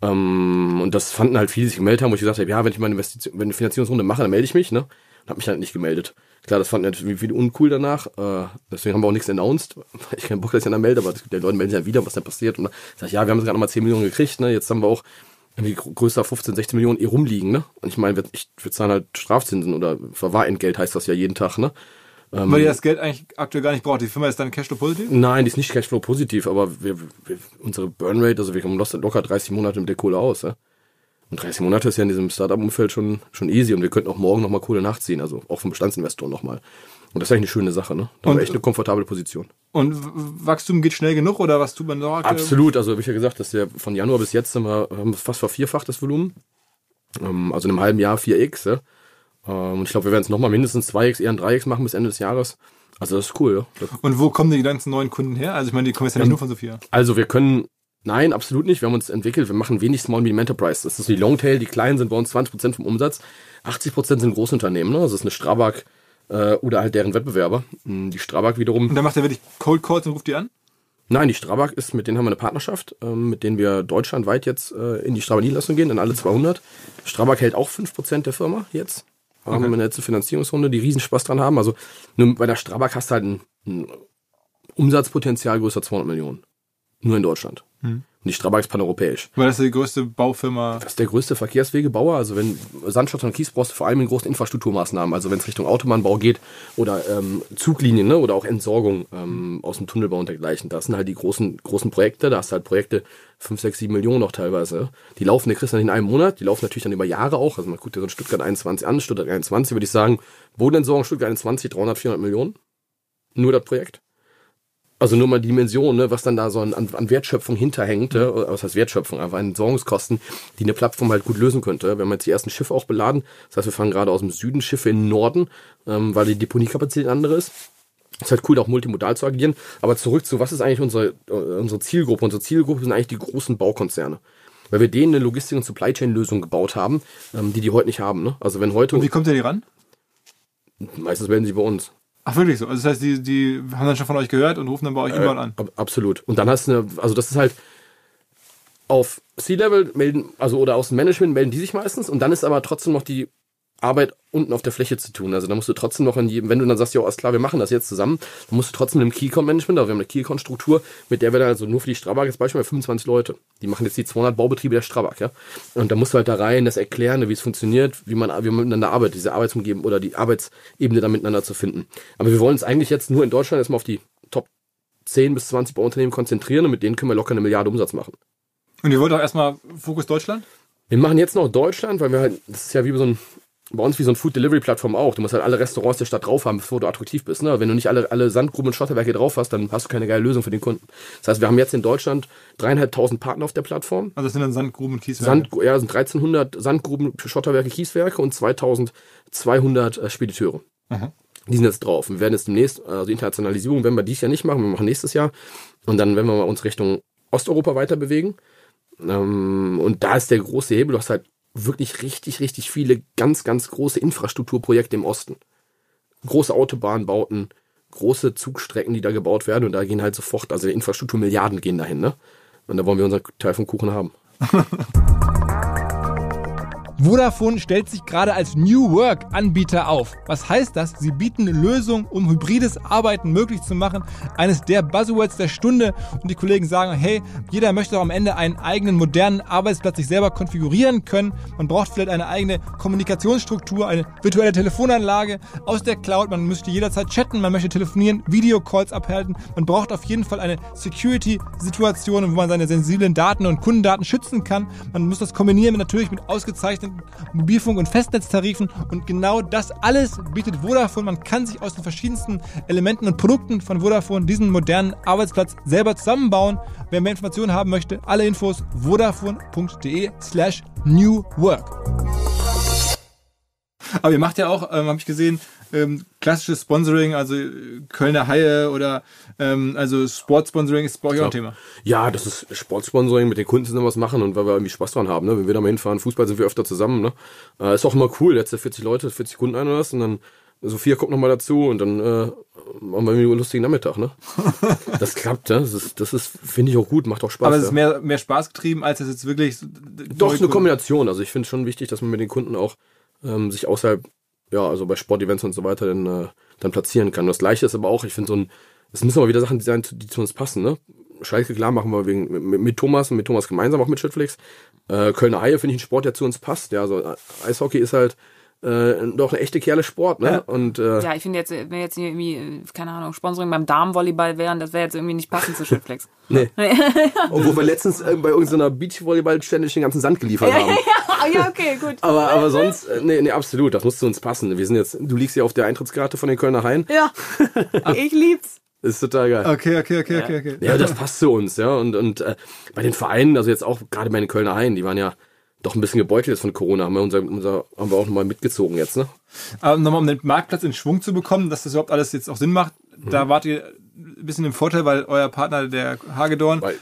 Ähm, und das fanden halt viele, die sich gemeldet haben, wo ich gesagt habe, ja, wenn ich meine Investition, wenn eine Finanzierungsrunde mache, dann melde ich mich, ne? Und habe mich halt nicht gemeldet. Klar, das fanden natürlich viele uncool danach. Äh, deswegen haben wir auch nichts announced. Ich keinen Bock, dass ich dann melde, aber die Leute melden sich dann wieder, was dann passiert. Und dann sag ich, ja, wir haben gerade nochmal 10 Millionen gekriegt, ne? Jetzt haben wir auch irgendwie gr- größer 15, 16 Millionen eh rumliegen, ne? Und ich meine, wir, ich, wir zahlen halt Strafzinsen oder Verwahrentgelt heißt das ja jeden Tag, ne? Weil ihr das Geld eigentlich aktuell gar nicht braucht. Die Firma ist dann Cashflow positiv? Nein, die ist nicht Cashflow positiv, aber wir, wir, unsere Burnrate, also wir kommen los- locker 30 Monate mit der Kohle aus. Ja? Und 30 Monate ist ja in diesem Startup-Umfeld schon, schon easy und wir könnten auch morgen nochmal Kohle nachziehen, also auch vom Bestandsinvestor nochmal. Und das ist eigentlich eine schöne Sache, ne? Da haben Und- wir echt eine komfortable Position. Und Wachstum geht schnell genug oder was tut man da? Absolut, also habe ich ja gesagt, dass wir von Januar bis jetzt wir, haben wir fast vervierfacht das Volumen. Ähm, also in einem halben Jahr 4x. Ja? Ähm, und ich glaube, wir werden es nochmal mindestens 2x, eher ein 3x machen bis Ende des Jahres. Also das ist cool, ja. Und wo kommen die ganzen neuen Kunden her? Also ich meine, die kommen jetzt ja nicht nur von Sophia. Also wir können, nein, absolut nicht. Wir haben uns entwickelt. Wir machen wenig Small Medium Enterprise. Das ist die Longtail. Die kleinen sind bei uns 20% vom Umsatz. 80% sind Großunternehmen. Ne? Das ist eine Strabag, Äh, oder halt deren Wettbewerber. Hm, Die Strabag wiederum. Und dann macht er wirklich Cold Calls und ruft die an? Nein, die Strabag ist, mit denen haben wir eine Partnerschaft, ähm, mit denen wir deutschlandweit jetzt äh, in die Strabag-Niederlassung gehen, in alle 200. Strabag hält auch 5% der Firma jetzt. Haben wir eine letzte Finanzierungsrunde, die riesen Spaß dran haben. Also nur bei der Strabag hast du halt ein, ein Umsatzpotenzial größer 200 Millionen. Nur in Deutschland. Und die Strabag ist paneuropäisch. Weil das ist die größte Baufirma. Das ist der größte Verkehrswegebauer. Also wenn Sandstadt und Kies brauchst du vor allem in großen Infrastrukturmaßnahmen. Also wenn es Richtung Autobahnbau geht oder ähm, Zuglinien ne? oder auch Entsorgung ähm, aus dem Tunnelbau und dergleichen. Das sind halt die großen, großen Projekte. Da hast du halt Projekte 5, 6, 7 Millionen noch teilweise. Die laufen, die kriegst du nicht in einem Monat. Die laufen natürlich dann über Jahre auch. Also man guckt dir so ein Stuttgart 21 an. Stuttgart 21 würde ich sagen, Bodenentsorgung Stuttgart 21, 300, 400 Millionen. Nur das Projekt. Also nur mal die Dimension, ne, was dann da so an, an Wertschöpfung hinterhängt, äh, was heißt Wertschöpfung, einfach an Entsorgungskosten, die eine Plattform halt gut lösen könnte. Wir haben jetzt die ersten Schiffe auch beladen. Das heißt, wir fahren gerade aus dem Süden Schiffe in den Norden, ähm, weil die Deponiekapazität eine andere ist. ist halt cool, auch multimodal zu agieren. Aber zurück zu, was ist eigentlich unsere, äh, unsere Zielgruppe? Unsere Zielgruppe sind eigentlich die großen Baukonzerne. Weil wir denen eine Logistik- und Supply Chain-Lösung gebaut haben, ähm, die die heute nicht haben. Ne? Also wenn heute, Und wie kommt ihr die ran? meistens melden sie bei uns. Ach, wirklich so. Also das heißt, die, die haben dann schon von euch gehört und rufen dann bei euch überall an. Ab, absolut. Und dann hast du eine, also das ist halt auf C-Level melden, also oder aus dem Management melden die sich meistens und dann ist aber trotzdem noch die Arbeit unten auf der Fläche zu tun. Also da musst du trotzdem noch in jedem, wenn du dann sagst, ja, alles klar, wir machen das jetzt zusammen, dann musst du trotzdem im Keycon-Management, also wir haben eine Keycon-Struktur, mit der wir dann also nur für die Strabag jetzt Beispiel 25 Leute. Die machen jetzt die 200 Baubetriebe der Strabag, ja. Und da musst du halt da rein, das erklären, wie es funktioniert, wie man, wie man miteinander arbeitet, diese Arbeitsumgebung oder die Arbeitsebene da miteinander zu finden. Aber wir wollen uns eigentlich jetzt nur in Deutschland erstmal auf die Top 10 bis 20 Bauunternehmen konzentrieren und mit denen können wir locker eine Milliarde Umsatz machen. Und ihr wollt auch erstmal Fokus Deutschland? Wir machen jetzt noch Deutschland, weil wir halt, das ist ja wie so ein, bei uns wie so ein Food Delivery Plattform auch. Du musst halt alle Restaurants der Stadt drauf haben, bevor du attraktiv bist. Ne? Wenn du nicht alle, alle Sandgruben und Schotterwerke drauf hast, dann hast du keine geile Lösung für den Kunden. Das heißt, wir haben jetzt in Deutschland dreieinhalbtausend Partner auf der Plattform. Also das sind dann Sandgruben und Kieswerke. Sand, ja, sind 1300 Sandgruben, Schotterwerke, Kieswerke und 2200 äh, Spediteure. Die sind jetzt drauf. Wir werden jetzt demnächst, also die Internationalisierung werden wir dieses Jahr nicht machen, wir machen nächstes Jahr. Und dann werden wir uns Richtung Osteuropa weiter bewegen. Ähm, und da ist der große Hebel, du hast halt wirklich richtig, richtig viele ganz, ganz große Infrastrukturprojekte im Osten. Große Autobahnbauten, große Zugstrecken, die da gebaut werden und da gehen halt sofort, also Infrastrukturmilliarden gehen dahin, ne? Und da wollen wir unseren Teil vom Kuchen haben. [laughs] Vodafone stellt sich gerade als New Work Anbieter auf. Was heißt das? Sie bieten Lösungen, um hybrides Arbeiten möglich zu machen. Eines der Buzzwords der Stunde. Und die Kollegen sagen, hey, jeder möchte doch am Ende einen eigenen modernen Arbeitsplatz sich selber konfigurieren können. Man braucht vielleicht eine eigene Kommunikationsstruktur, eine virtuelle Telefonanlage aus der Cloud. Man möchte jederzeit chatten, man möchte telefonieren, Videocalls abhalten. Man braucht auf jeden Fall eine Security-Situation, wo man seine sensiblen Daten und Kundendaten schützen kann. Man muss das kombinieren natürlich mit ausgezeichneten Mobilfunk- und Festnetztarifen und genau das alles bietet Vodafone. Man kann sich aus den verschiedensten Elementen und Produkten von Vodafone diesen modernen Arbeitsplatz selber zusammenbauen. Wer mehr Informationen haben möchte, alle Infos vodafone.de slash new work. Aber ihr macht ja auch, ähm, habe ich gesehen, ähm, klassisches Sponsoring, also äh, Kölner Haie oder ähm, also Sportsponsoring ist bei euch auch ein Thema. Ja, das ist Sportsponsoring, mit den Kunden zusammen was machen und weil wir irgendwie Spaß dran haben. Ne? Wenn wir da mal hinfahren, Fußball sind wir öfter zusammen. Ne? Äh, ist auch immer cool, jetzt 40 Leute, 40 Kunden ein oder was und dann Sophia kommt noch mal dazu und dann äh, machen wir irgendwie einen lustigen Nachmittag. Ne? [laughs] das klappt, ne? das ist, das ist finde ich auch gut, macht auch Spaß. Aber es ja. ist mehr, mehr Spaß getrieben, als es jetzt wirklich... Doch, neue eine Kunden- Kombination. Also ich finde es schon wichtig, dass man mit den Kunden auch ähm, sich außerhalb, ja, also bei Sportevents und so weiter dann, äh, dann platzieren kann. Das gleiche ist aber auch, ich finde so ein, es müssen aber wieder Sachen sein, die zu uns passen, ne? Schalke, klar, machen wir wegen, mit, mit Thomas und mit Thomas gemeinsam, auch mit Schüttflix. Äh, Kölner Haie finde ich ein Sport, der zu uns passt. Ja, also äh, Eishockey ist halt äh, doch eine echte Kerle Sport, ne? Ja. Und äh, Ja, ich finde jetzt, wenn jetzt irgendwie, äh, keine Ahnung, Sponsoring beim Damenvolleyball wären, das wäre jetzt irgendwie nicht passend zu Schüttflex. [laughs] nee. [laughs] Obwohl wir letztens äh, bei irgendeiner Beachvolleyball-Stände den ganzen Sand geliefert haben. Ah, ja, okay, gut. [laughs] Aber, aber sonst, äh, nee, nee, absolut, das muss zu uns passen. Wir sind jetzt, du liegst ja auf der Eintrittskarte von den Kölner Haien. Ja, ich lieb's. Ist total geil. Okay, okay, okay, okay, okay. Ja, das passt zu uns, ja. Und, und äh, bei den Vereinen, also jetzt auch gerade bei den Kölner Haien, die waren ja doch ein bisschen gebeutelt jetzt von Corona, haben wir, unser, unser, haben wir auch nochmal mitgezogen jetzt, ne? Aber nochmal, um den Marktplatz in Schwung zu bekommen, dass das überhaupt alles jetzt auch Sinn macht, Mhm. da wart ihr ein bisschen im Vorteil, weil euer Partner, der Hagedorn, Weil-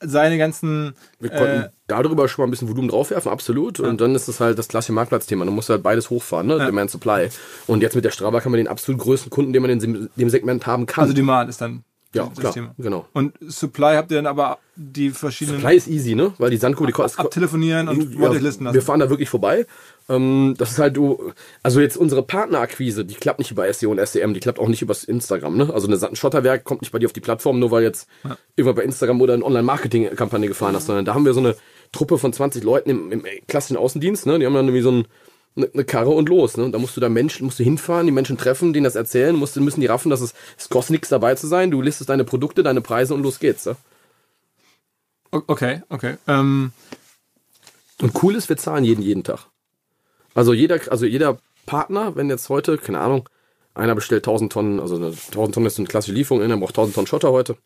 seine ganzen. Wir konnten Äh, darüber schon mal ein bisschen Volumen draufwerfen, absolut. Und dann ist es halt das klassische Marktplatzthema. Dann musst du halt beides hochfahren, ne? Demand Supply. Und jetzt mit der Strava kann man den absolut größten Kunden, den man in dem- dem Segment haben kann. also Demand ist dann Ja, das klar, Thema. genau. Und Supply habt ihr dann aber die verschiedenen Supply ist easy, ne? Weil die Sandkurve, die kostet. abtelefonieren und euch listen lassen. Wir fahren da wirklich vorbei. Ähm, das ist halt du, also jetzt unsere Partnerakquise, die klappt nicht über SEO und SEM, die klappt auch nicht über Instagram, ne? Also ein Schotterwerk kommt nicht bei dir auf die Plattform, nur weil jetzt irgendwann bei Instagram oder eine Online-Marketing-Kampagne gefahren hast, sondern da haben wir so eine Truppe von 20 Leuten im, im klassischen Außendienst, ne? Die haben dann irgendwie so ein, eine, Karre und los, ne? Und da musst du da Menschen, musst du hinfahren, die Menschen treffen, denen das erzählen, musst, müssen die raffen, dass es, es kostet nichts dabei zu sein, du listest deine Produkte, deine Preise und los geht's, ne? Okay, okay. Ähm, Und cool ist, wir zahlen jeden jeden Tag. Also jeder, also jeder Partner, wenn jetzt heute, keine Ahnung, einer bestellt 1000 Tonnen, also eine 1000 Tonnen ist eine klassische Lieferung, einer braucht 1000 Tonnen Schotter heute,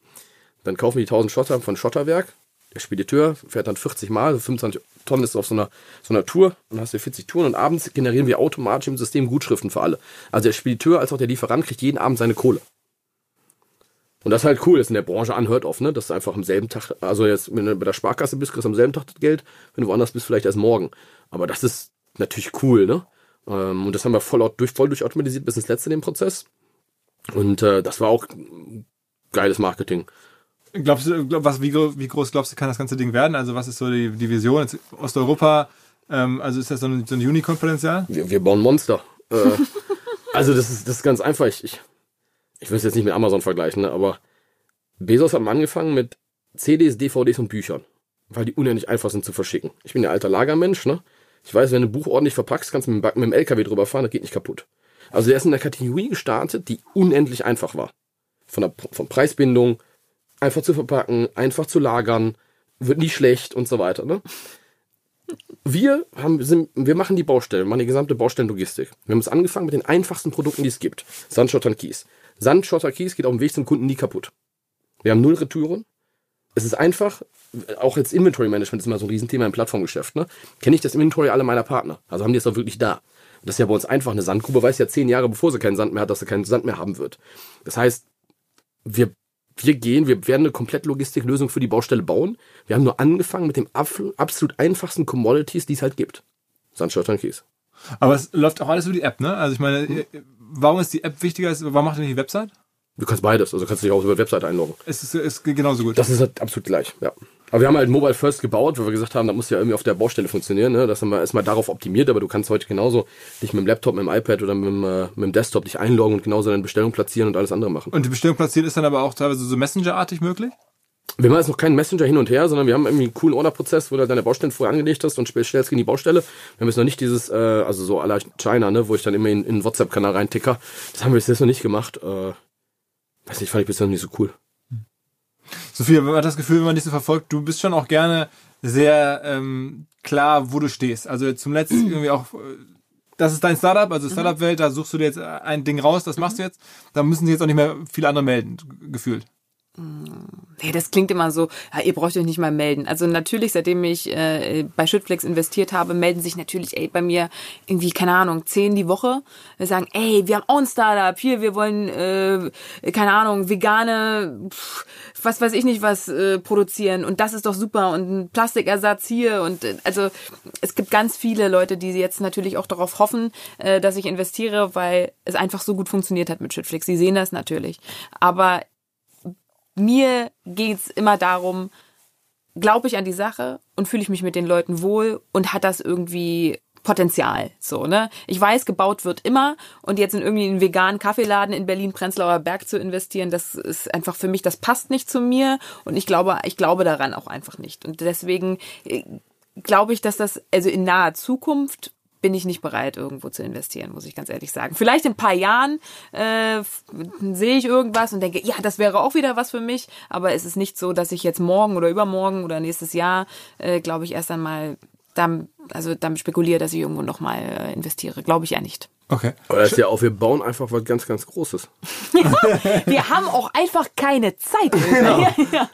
dann kaufen die 1000 Schotter von Schotterwerk. Spediteur fährt dann 40 Mal, also 25 Tonnen ist auf so einer, so einer Tour, dann hast du 40 Touren und abends generieren wir automatisch im System Gutschriften für alle. Also der Spediteur als auch der Lieferant kriegt jeden Abend seine Kohle. Und das ist halt cool, das ist in der Branche anhört oft, ne? Dass du einfach am selben Tag, also jetzt, wenn du bei der Sparkasse bist, kriegst du am selben Tag das Geld, wenn du woanders bist, vielleicht erst morgen. Aber das ist natürlich cool, ne? Ähm, und das haben wir voll, durch, voll durchautomatisiert bis ins letzte in dem Prozess. Und äh, das war auch geiles Marketing. Glaubst du, glaub, was, wie, wie groß glaubst du, kann das ganze Ding werden? Also was ist so die, die Vision? Jetzt Osteuropa, ähm, also ist das so ein, so ein Unicorn-Potenzial? Wir, wir bauen Monster. Äh, also das ist, das ist ganz einfach. Ich, ich, ich will es jetzt nicht mit Amazon vergleichen, ne? aber Bezos hat mal angefangen mit CDs, DVDs und Büchern, weil die unendlich einfach sind zu verschicken. Ich bin ja alter Lagermensch, ne? Ich weiß, wenn du ein Buch ordentlich verpackst, kannst du mit, dem Ba- mit dem LKW drüber fahren, das geht nicht kaputt. Also der ist in der Kategorie gestartet, die unendlich einfach war. Von der von Preisbindung, einfach zu verpacken, einfach zu lagern, wird nie schlecht und so weiter, ne? Wir haben, sind, wir machen die Baustelle, wir machen die gesamte Baustellenlogistik. Wir haben es angefangen mit den einfachsten Produkten, die es gibt. Sandschotter und Kies. Sandschotter Kies geht auf dem Weg zum Kunden nie kaputt. Wir haben null Retouren. Es ist einfach, auch jetzt Inventory Management ist immer so ein Riesenthema im Plattformgeschäft, ne? Kenne ich das Inventory alle meiner Partner. Also haben die es auch wirklich da. Das ist ja bei uns einfach. Eine Sandgrube weiß ja zehn Jahre, bevor sie keinen Sand mehr hat, dass sie keinen Sand mehr haben wird. Das heißt, wir, wir gehen, wir werden eine komplett Logistiklösung für die Baustelle bauen. Wir haben nur angefangen mit dem absolut einfachsten Commodities, die es halt gibt. Sandschotter und Kies. Aber es läuft auch alles über die App, ne? Also ich meine, äh, warum ist die App wichtiger? als- Warum macht ihr nicht die Website? Du kannst beides, also kannst du dich auch über die Webseite einloggen. Es ist, es geht genauso gut. Das ist halt absolut gleich, ja. Aber wir haben halt Mobile First gebaut, weil wir gesagt haben, das muss ja irgendwie auf der Baustelle funktionieren. Ne? Das haben wir erstmal darauf optimiert, aber du kannst heute genauso dich mit dem Laptop, mit dem iPad oder mit dem, äh, mit dem Desktop dich einloggen und genauso deine Bestellung platzieren und alles andere machen. und die Bestellung platziert ist dann aber auch teilweise so Messenger-artig möglich? Wir machen jetzt noch keinen Messenger hin und her, sondern wir haben irgendwie einen coolen Orderprozess, wo du halt deine Baustellen vorher angelegt hast und bestellst in die Baustelle. Wir haben jetzt noch nicht dieses, äh, also so à la China, ne, wo ich dann immer in, in den WhatsApp-Kanal reinticker. Das haben wir bis jetzt noch nicht gemacht. Äh, weiß nicht, fand ich bisher noch nicht so cool. Sophia, man hat das Gefühl, wenn man dich so verfolgt, du bist schon auch gerne sehr ähm, klar, wo du stehst. Also zum letzten [clears throat] irgendwie auch, äh, das ist dein Startup, also Startup-Welt, da suchst du dir jetzt ein Ding raus, das machst du jetzt. Da müssen sich jetzt auch nicht mehr viele andere melden, gefühlt. Hey, das klingt immer so, ja, ihr braucht euch nicht mal melden. Also natürlich, seitdem ich äh, bei Schüttflex investiert habe, melden sich natürlich ey, bei mir irgendwie, keine Ahnung, zehn die Woche. Wir sagen, ey, wir haben auch ein Startup, hier, wir wollen, äh, keine Ahnung, vegane, pff, was weiß ich nicht was, äh, produzieren. Und das ist doch super. Und ein Plastikersatz hier. Und äh, also es gibt ganz viele Leute, die jetzt natürlich auch darauf hoffen, äh, dass ich investiere, weil es einfach so gut funktioniert hat mit Schüttflex. Sie sehen das natürlich. Aber mir geht's immer darum, glaube ich an die Sache und fühle ich mich mit den Leuten wohl und hat das irgendwie Potenzial, so, ne? Ich weiß, gebaut wird immer und jetzt in irgendwie einen veganen Kaffeeladen in Berlin Prenzlauer Berg zu investieren, das ist einfach für mich, das passt nicht zu mir und ich glaube, ich glaube daran auch einfach nicht und deswegen äh, glaube ich, dass das also in naher Zukunft bin ich nicht bereit, irgendwo zu investieren, muss ich ganz ehrlich sagen. Vielleicht in ein paar Jahren äh, sehe ich irgendwas und denke, ja, das wäre auch wieder was für mich. Aber es ist nicht so, dass ich jetzt morgen oder übermorgen oder nächstes Jahr, äh, glaube ich, erst einmal dann, also damit spekuliere, dass ich irgendwo nochmal äh, investiere. Glaube ich ja nicht. Okay. Aber das ist ja auch, wir bauen einfach was ganz, ganz Großes. Wir haben auch einfach keine Zeit. Ja, ja.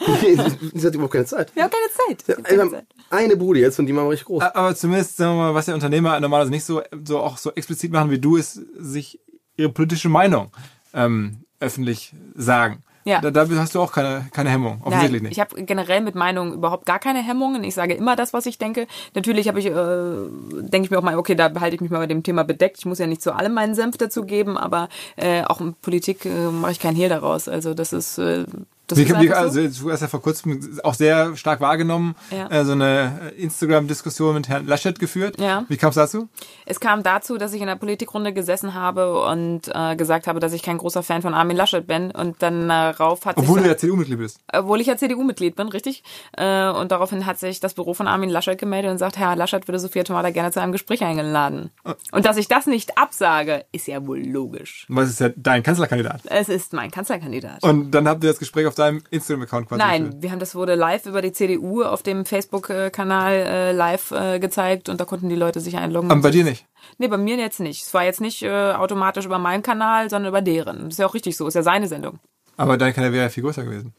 Sie hat überhaupt keine Zeit. Wir haben keine Zeit. Wir haben keine haben Zeit. eine Bude jetzt und die machen wir richtig groß. Aber zumindest, sagen wir mal, was der Unternehmer normalerweise nicht so, so auch so explizit machen wie du, ist sich ihre politische Meinung ähm, öffentlich sagen. Ja. Da, da hast du auch keine, keine Hemmung. Offensichtlich Nein, nicht. ich habe generell mit Meinungen überhaupt gar keine Hemmungen. Ich sage immer das, was ich denke. Natürlich habe ich, äh, denke ich mir auch mal, okay, da behalte ich mich mal mit dem Thema bedeckt. Ich muss ja nicht zu allem meinen Senf dazu geben, aber äh, auch in Politik äh, mache ich keinen Hehl daraus. Also das ist, äh, das einfach so. also, du hast ja vor kurzem auch sehr stark wahrgenommen, Ja. äh, so eine Instagram-Diskussion mit Herrn Laschet geführt. Ja. Wie kam es dazu? Es kam dazu, dass ich in der Politikrunde gesessen habe und äh, gesagt habe, dass ich kein großer Fan von Armin Laschet bin. Und dann darauf hat Obwohl sich... du ja CDU-Mitglied bist. obwohl ich ja CDU-Mitglied bin, richtig. Äh, und daraufhin hat sich das Büro von Armin Laschet gemeldet und sagt, Herr Laschet würde Sophia Tomala gerne zu einem Gespräch eingeladen. Und dass ich das nicht absage, ist ja wohl logisch. Was ist ja dein Kanzlerkandidat? Es ist mein Kanzlerkandidat. Und dann habt ihr das Gespräch auf deinem Instagram-Account quasi Nein, wir haben das wurde live über die CDU auf dem Facebook-Kanal äh, live äh, gezeigt und da konnten die Leute sich einloggen. Aber bei dir nicht. Nee, bei mir jetzt nicht. Es war jetzt nicht äh, automatisch über meinen Kanal, sondern über deren. Das ist ja auch richtig so, ist ja seine Sendung. Aber dein Kanal wäre ja viel größer gewesen.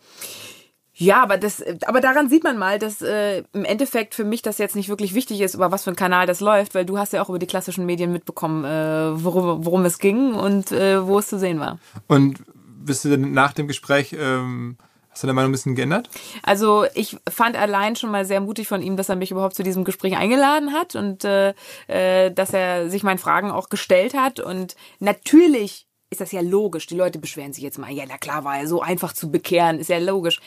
Ja, aber das, aber daran sieht man mal, dass äh, im Endeffekt für mich das jetzt nicht wirklich wichtig ist, über was für ein Kanal das läuft, weil du hast ja auch über die klassischen Medien mitbekommen, äh, worum, worum es ging und äh, wo es zu sehen war. Und bist du denn nach dem Gespräch, ähm, hast du deine Meinung ein bisschen geändert? Also ich fand allein schon mal sehr mutig von ihm, dass er mich überhaupt zu diesem Gespräch eingeladen hat und äh, äh, dass er sich meinen Fragen auch gestellt hat. Und natürlich ist das ja logisch. Die Leute beschweren sich jetzt mal, ja, na klar, war er so einfach zu bekehren, ist ja logisch.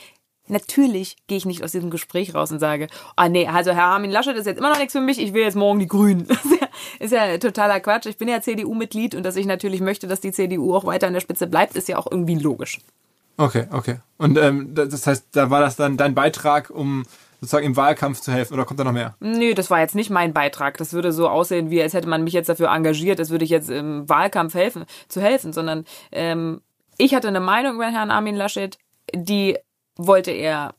Natürlich gehe ich nicht aus diesem Gespräch raus und sage, ah nee, also Herr Armin Laschet ist jetzt immer noch nichts für mich, ich will jetzt morgen die Grünen. [laughs] Das ist ja, ist ja totaler Quatsch. Ich bin ja CDU-Mitglied und dass ich natürlich möchte, dass die CDU auch weiter an der Spitze bleibt, ist ja auch irgendwie logisch. Okay, okay. Und ähm, das heißt, da war das dann dein Beitrag, um sozusagen im Wahlkampf zu helfen, oder kommt da noch mehr? Nö, das war jetzt nicht mein Beitrag. Das würde so aussehen, wie als hätte man mich jetzt dafür engagiert, als würde ich jetzt im Wahlkampf helfen, zu helfen, sondern ähm, ich hatte eine Meinung über Herrn Armin Laschet, die wollte er,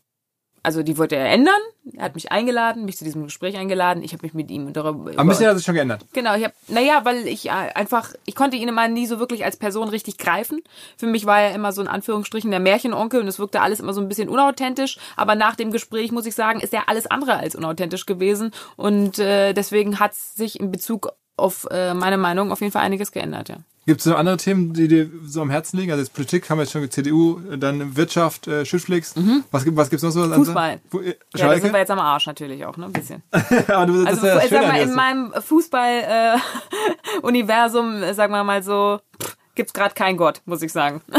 also die wollte er ändern. Er hat mich eingeladen, mich zu diesem Gespräch eingeladen. Ich habe mich mit ihm darüber. Aber ein bisschen hat sich schon geändert. Genau, ich habe, naja, weil ich äh, einfach, ich konnte ihn immer nie so wirklich als Person richtig greifen. Für mich war er immer so in Anführungsstrichen der Märchenonkel und es wirkte alles immer so ein bisschen unauthentisch. Aber nach dem Gespräch, muss ich sagen, ist er alles andere als unauthentisch gewesen. Und äh, deswegen hat sich in Bezug auf äh, meine Meinung auf jeden Fall einiges geändert, ja. Gibt es noch andere Themen, die dir so am Herzen liegen? Also jetzt Politik haben wir jetzt schon CDU, dann Wirtschaft, äh, Schüttflix. Was gibt was gibt's noch so? Mhm. Fußball. Fu äh, Ja, da sind wir jetzt am Arsch natürlich auch, ne? Ein bisschen. [laughs] Aber du, das Also ja sag mal, in meinem Fußball-Universum, äh, [laughs] sagen wir mal so, pff, gibt's gerade keinen Gott, muss ich sagen. [laughs]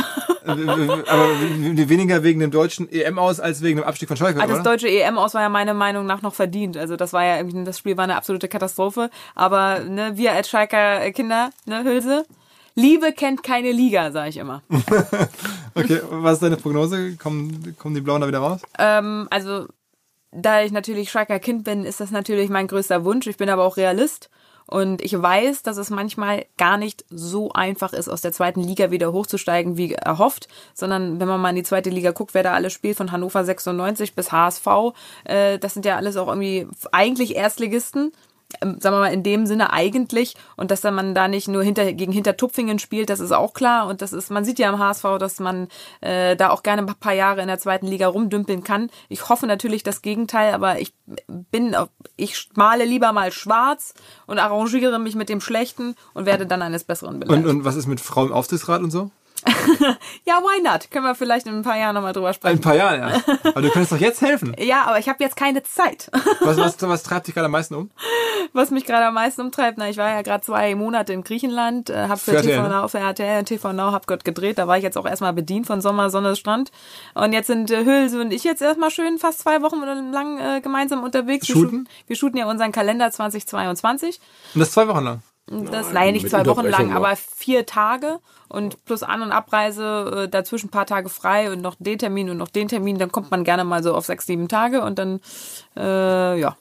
w- aber weniger wegen dem deutschen EM aus als wegen dem Abstieg von Schalke, Ah, das deutsche EM aus war ja meiner Meinung nach noch verdient. Also das war ja irgendwie, das Spiel war eine absolute Katastrophe. Aber ne, wir als Schalker Kinder, ne, Hülse, Liebe kennt keine Liga, sage ich immer. [laughs] Okay, was ist deine Prognose? Kommen, kommen die Blauen da wieder raus? ähm, also da ich natürlich Schalker Kind bin, ist das natürlich mein größter Wunsch. Ich bin aber auch Realist. Und ich weiß, dass es manchmal gar nicht so einfach ist, aus der zweiten Liga wieder hochzusteigen, wie erhofft, sondern wenn man mal in die zweite Liga guckt, wer da alles spielt, von Hannover 96 bis HSV, äh, das sind ja alles auch irgendwie eigentlich Erstligisten. Ähm, sagen wir mal in dem Sinne eigentlich und dass man da nicht nur hinter gegen Hintertupfingen spielt, das ist auch klar und das ist man sieht ja am HSV, dass man äh, da auch gerne ein paar Jahre in der zweiten Liga rumdümpeln kann. Ich hoffe natürlich das Gegenteil, aber ich bin ich male lieber mal schwarz und arrangiere mich mit dem Schlechten und werde dann eines Besseren belehrt. Und, und was ist mit Frauen im Aufsichtsrat und so? [laughs] ja, why not? Können wir vielleicht in ein paar Jahren nochmal drüber In sprechen. ein paar Jahren, ja. [laughs] Aber du könntest doch jetzt helfen. Ja, aber ich habe jetzt keine Zeit. [laughs] Was, was, was treibt dich gerade am meisten um? Was mich gerade am meisten umtreibt, na, ich war ja gerade zwei Monate in Griechenland, äh, habe für, Für TV ne? Now, für RTL und TV Now, hab dort gedreht. Da war ich jetzt auch erstmal bedient von Sommer, Sonne, Strand. Und jetzt sind äh, Hülse und ich jetzt erstmal schön fast zwei Wochen lang äh, gemeinsam unterwegs. Wir Shooten? wir shooten ja unseren Kalender 2022. Und das zwei Wochen lang. Das, nein, nicht zwei Wochen lang, aber vier Tage und plus An- und Abreise, äh, dazwischen ein paar Tage frei und noch den Termin und noch den Termin, dann kommt man gerne mal so auf sechs, sieben Tage und dann, äh, ja,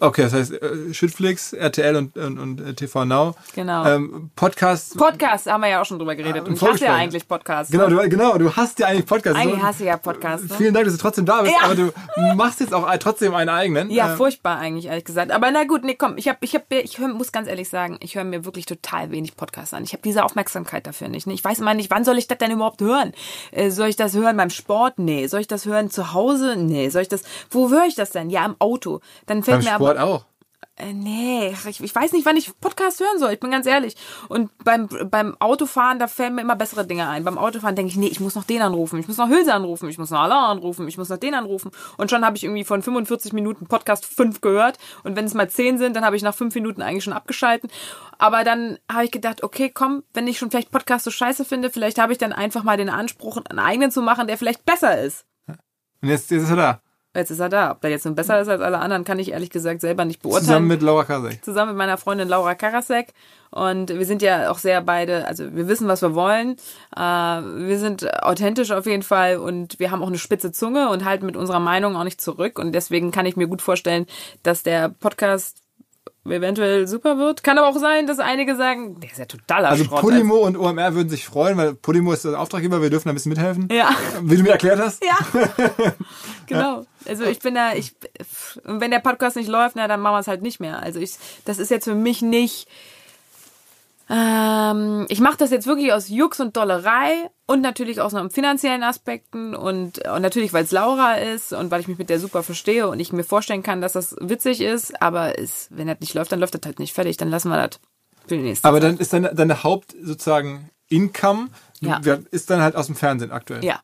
Okay, das heißt äh, Schüttflix, RTL und, und, und äh, TV Now. Genau. Ähm, Podcast. Podcast haben wir ja auch schon drüber geredet. Ah, und ich hasse ja eigentlich Podcasts. Genau, ne? du, genau, du hast ja eigentlich Podcast. Eigentlich So- hasse ja Podcasts. Ne? Vielen Dank, dass du trotzdem da bist, Ja. aber du machst jetzt auch trotzdem einen eigenen. Ja, Äh, furchtbar eigentlich, ehrlich gesagt. Aber na gut, nee, komm, ich hab, ich hab, ich hör, muss ganz ehrlich sagen, ich höre mir wirklich total wenig Podcasts an. Ich habe diese Aufmerksamkeit dafür nicht. Ne? Ich weiß immer nicht, wann soll ich das denn überhaupt hören? Äh, soll ich das hören beim Sport? Nee. Soll ich das hören zu Hause? Nee. Soll ich das, wo höre ich das denn? Ja, im Auto. Dann fällt beim mir Sport aber, auch. Äh, nee, ich, ich weiß nicht, wann ich Podcast hören soll. Ich bin ganz ehrlich. Und beim, beim Autofahren, da fällen mir immer bessere Dinge ein. Beim Autofahren denke ich, nee, ich muss noch den anrufen, ich muss noch Hülse anrufen, ich muss noch Alain anrufen, ich muss noch den anrufen. Und schon habe ich irgendwie von 45 Minuten Podcast fünf gehört. Und wenn es mal zehn sind, dann habe ich nach fünf Minuten eigentlich schon abgeschalten. Aber dann habe ich gedacht, okay, komm, wenn ich schon vielleicht Podcast so scheiße finde, vielleicht habe ich dann einfach mal den Anspruch, einen eigenen zu machen, der vielleicht besser ist. Und jetzt, jetzt ist er da. Jetzt ist er da. Ob der jetzt nun besser ist als alle anderen, kann ich ehrlich gesagt selber nicht beurteilen. Zusammen mit Laura Kasek. Zusammen mit meiner Freundin Laura Karasek. Und wir sind ja auch sehr beide, also wir wissen, was wir wollen. Äh, wir sind authentisch auf jeden Fall und wir haben auch eine spitze Zunge und halten mit unserer Meinung auch nicht zurück. Und deswegen kann ich mir gut vorstellen, dass der Podcast eventuell super wird. Kann aber auch sein, dass einige sagen, der ist ja totaler Also Schrott. Podimo und OMR würden sich freuen, weil Podimo ist der Auftraggeber, wir dürfen da ein bisschen mithelfen. Ja. Wie du mir erklärt hast. Ja, [laughs] genau. Also ich bin da, ich, und wenn der Podcast nicht läuft, na, dann machen wir es halt nicht mehr. Also ich, das ist jetzt für mich nicht, ähm, ich mache das jetzt wirklich aus Jux und Dollerei und natürlich aus einem finanziellen Aspekten und, und natürlich, weil es Laura ist und weil ich mich mit der super verstehe und ich mir vorstellen kann, dass das witzig ist, aber es, wenn das nicht läuft, dann läuft das halt nicht fertig, dann lassen wir das für die nächste. Aber dann ist deine, deine Haupt sozusagen Income Ja. ist dann halt aus dem Fernsehen aktuell. ja,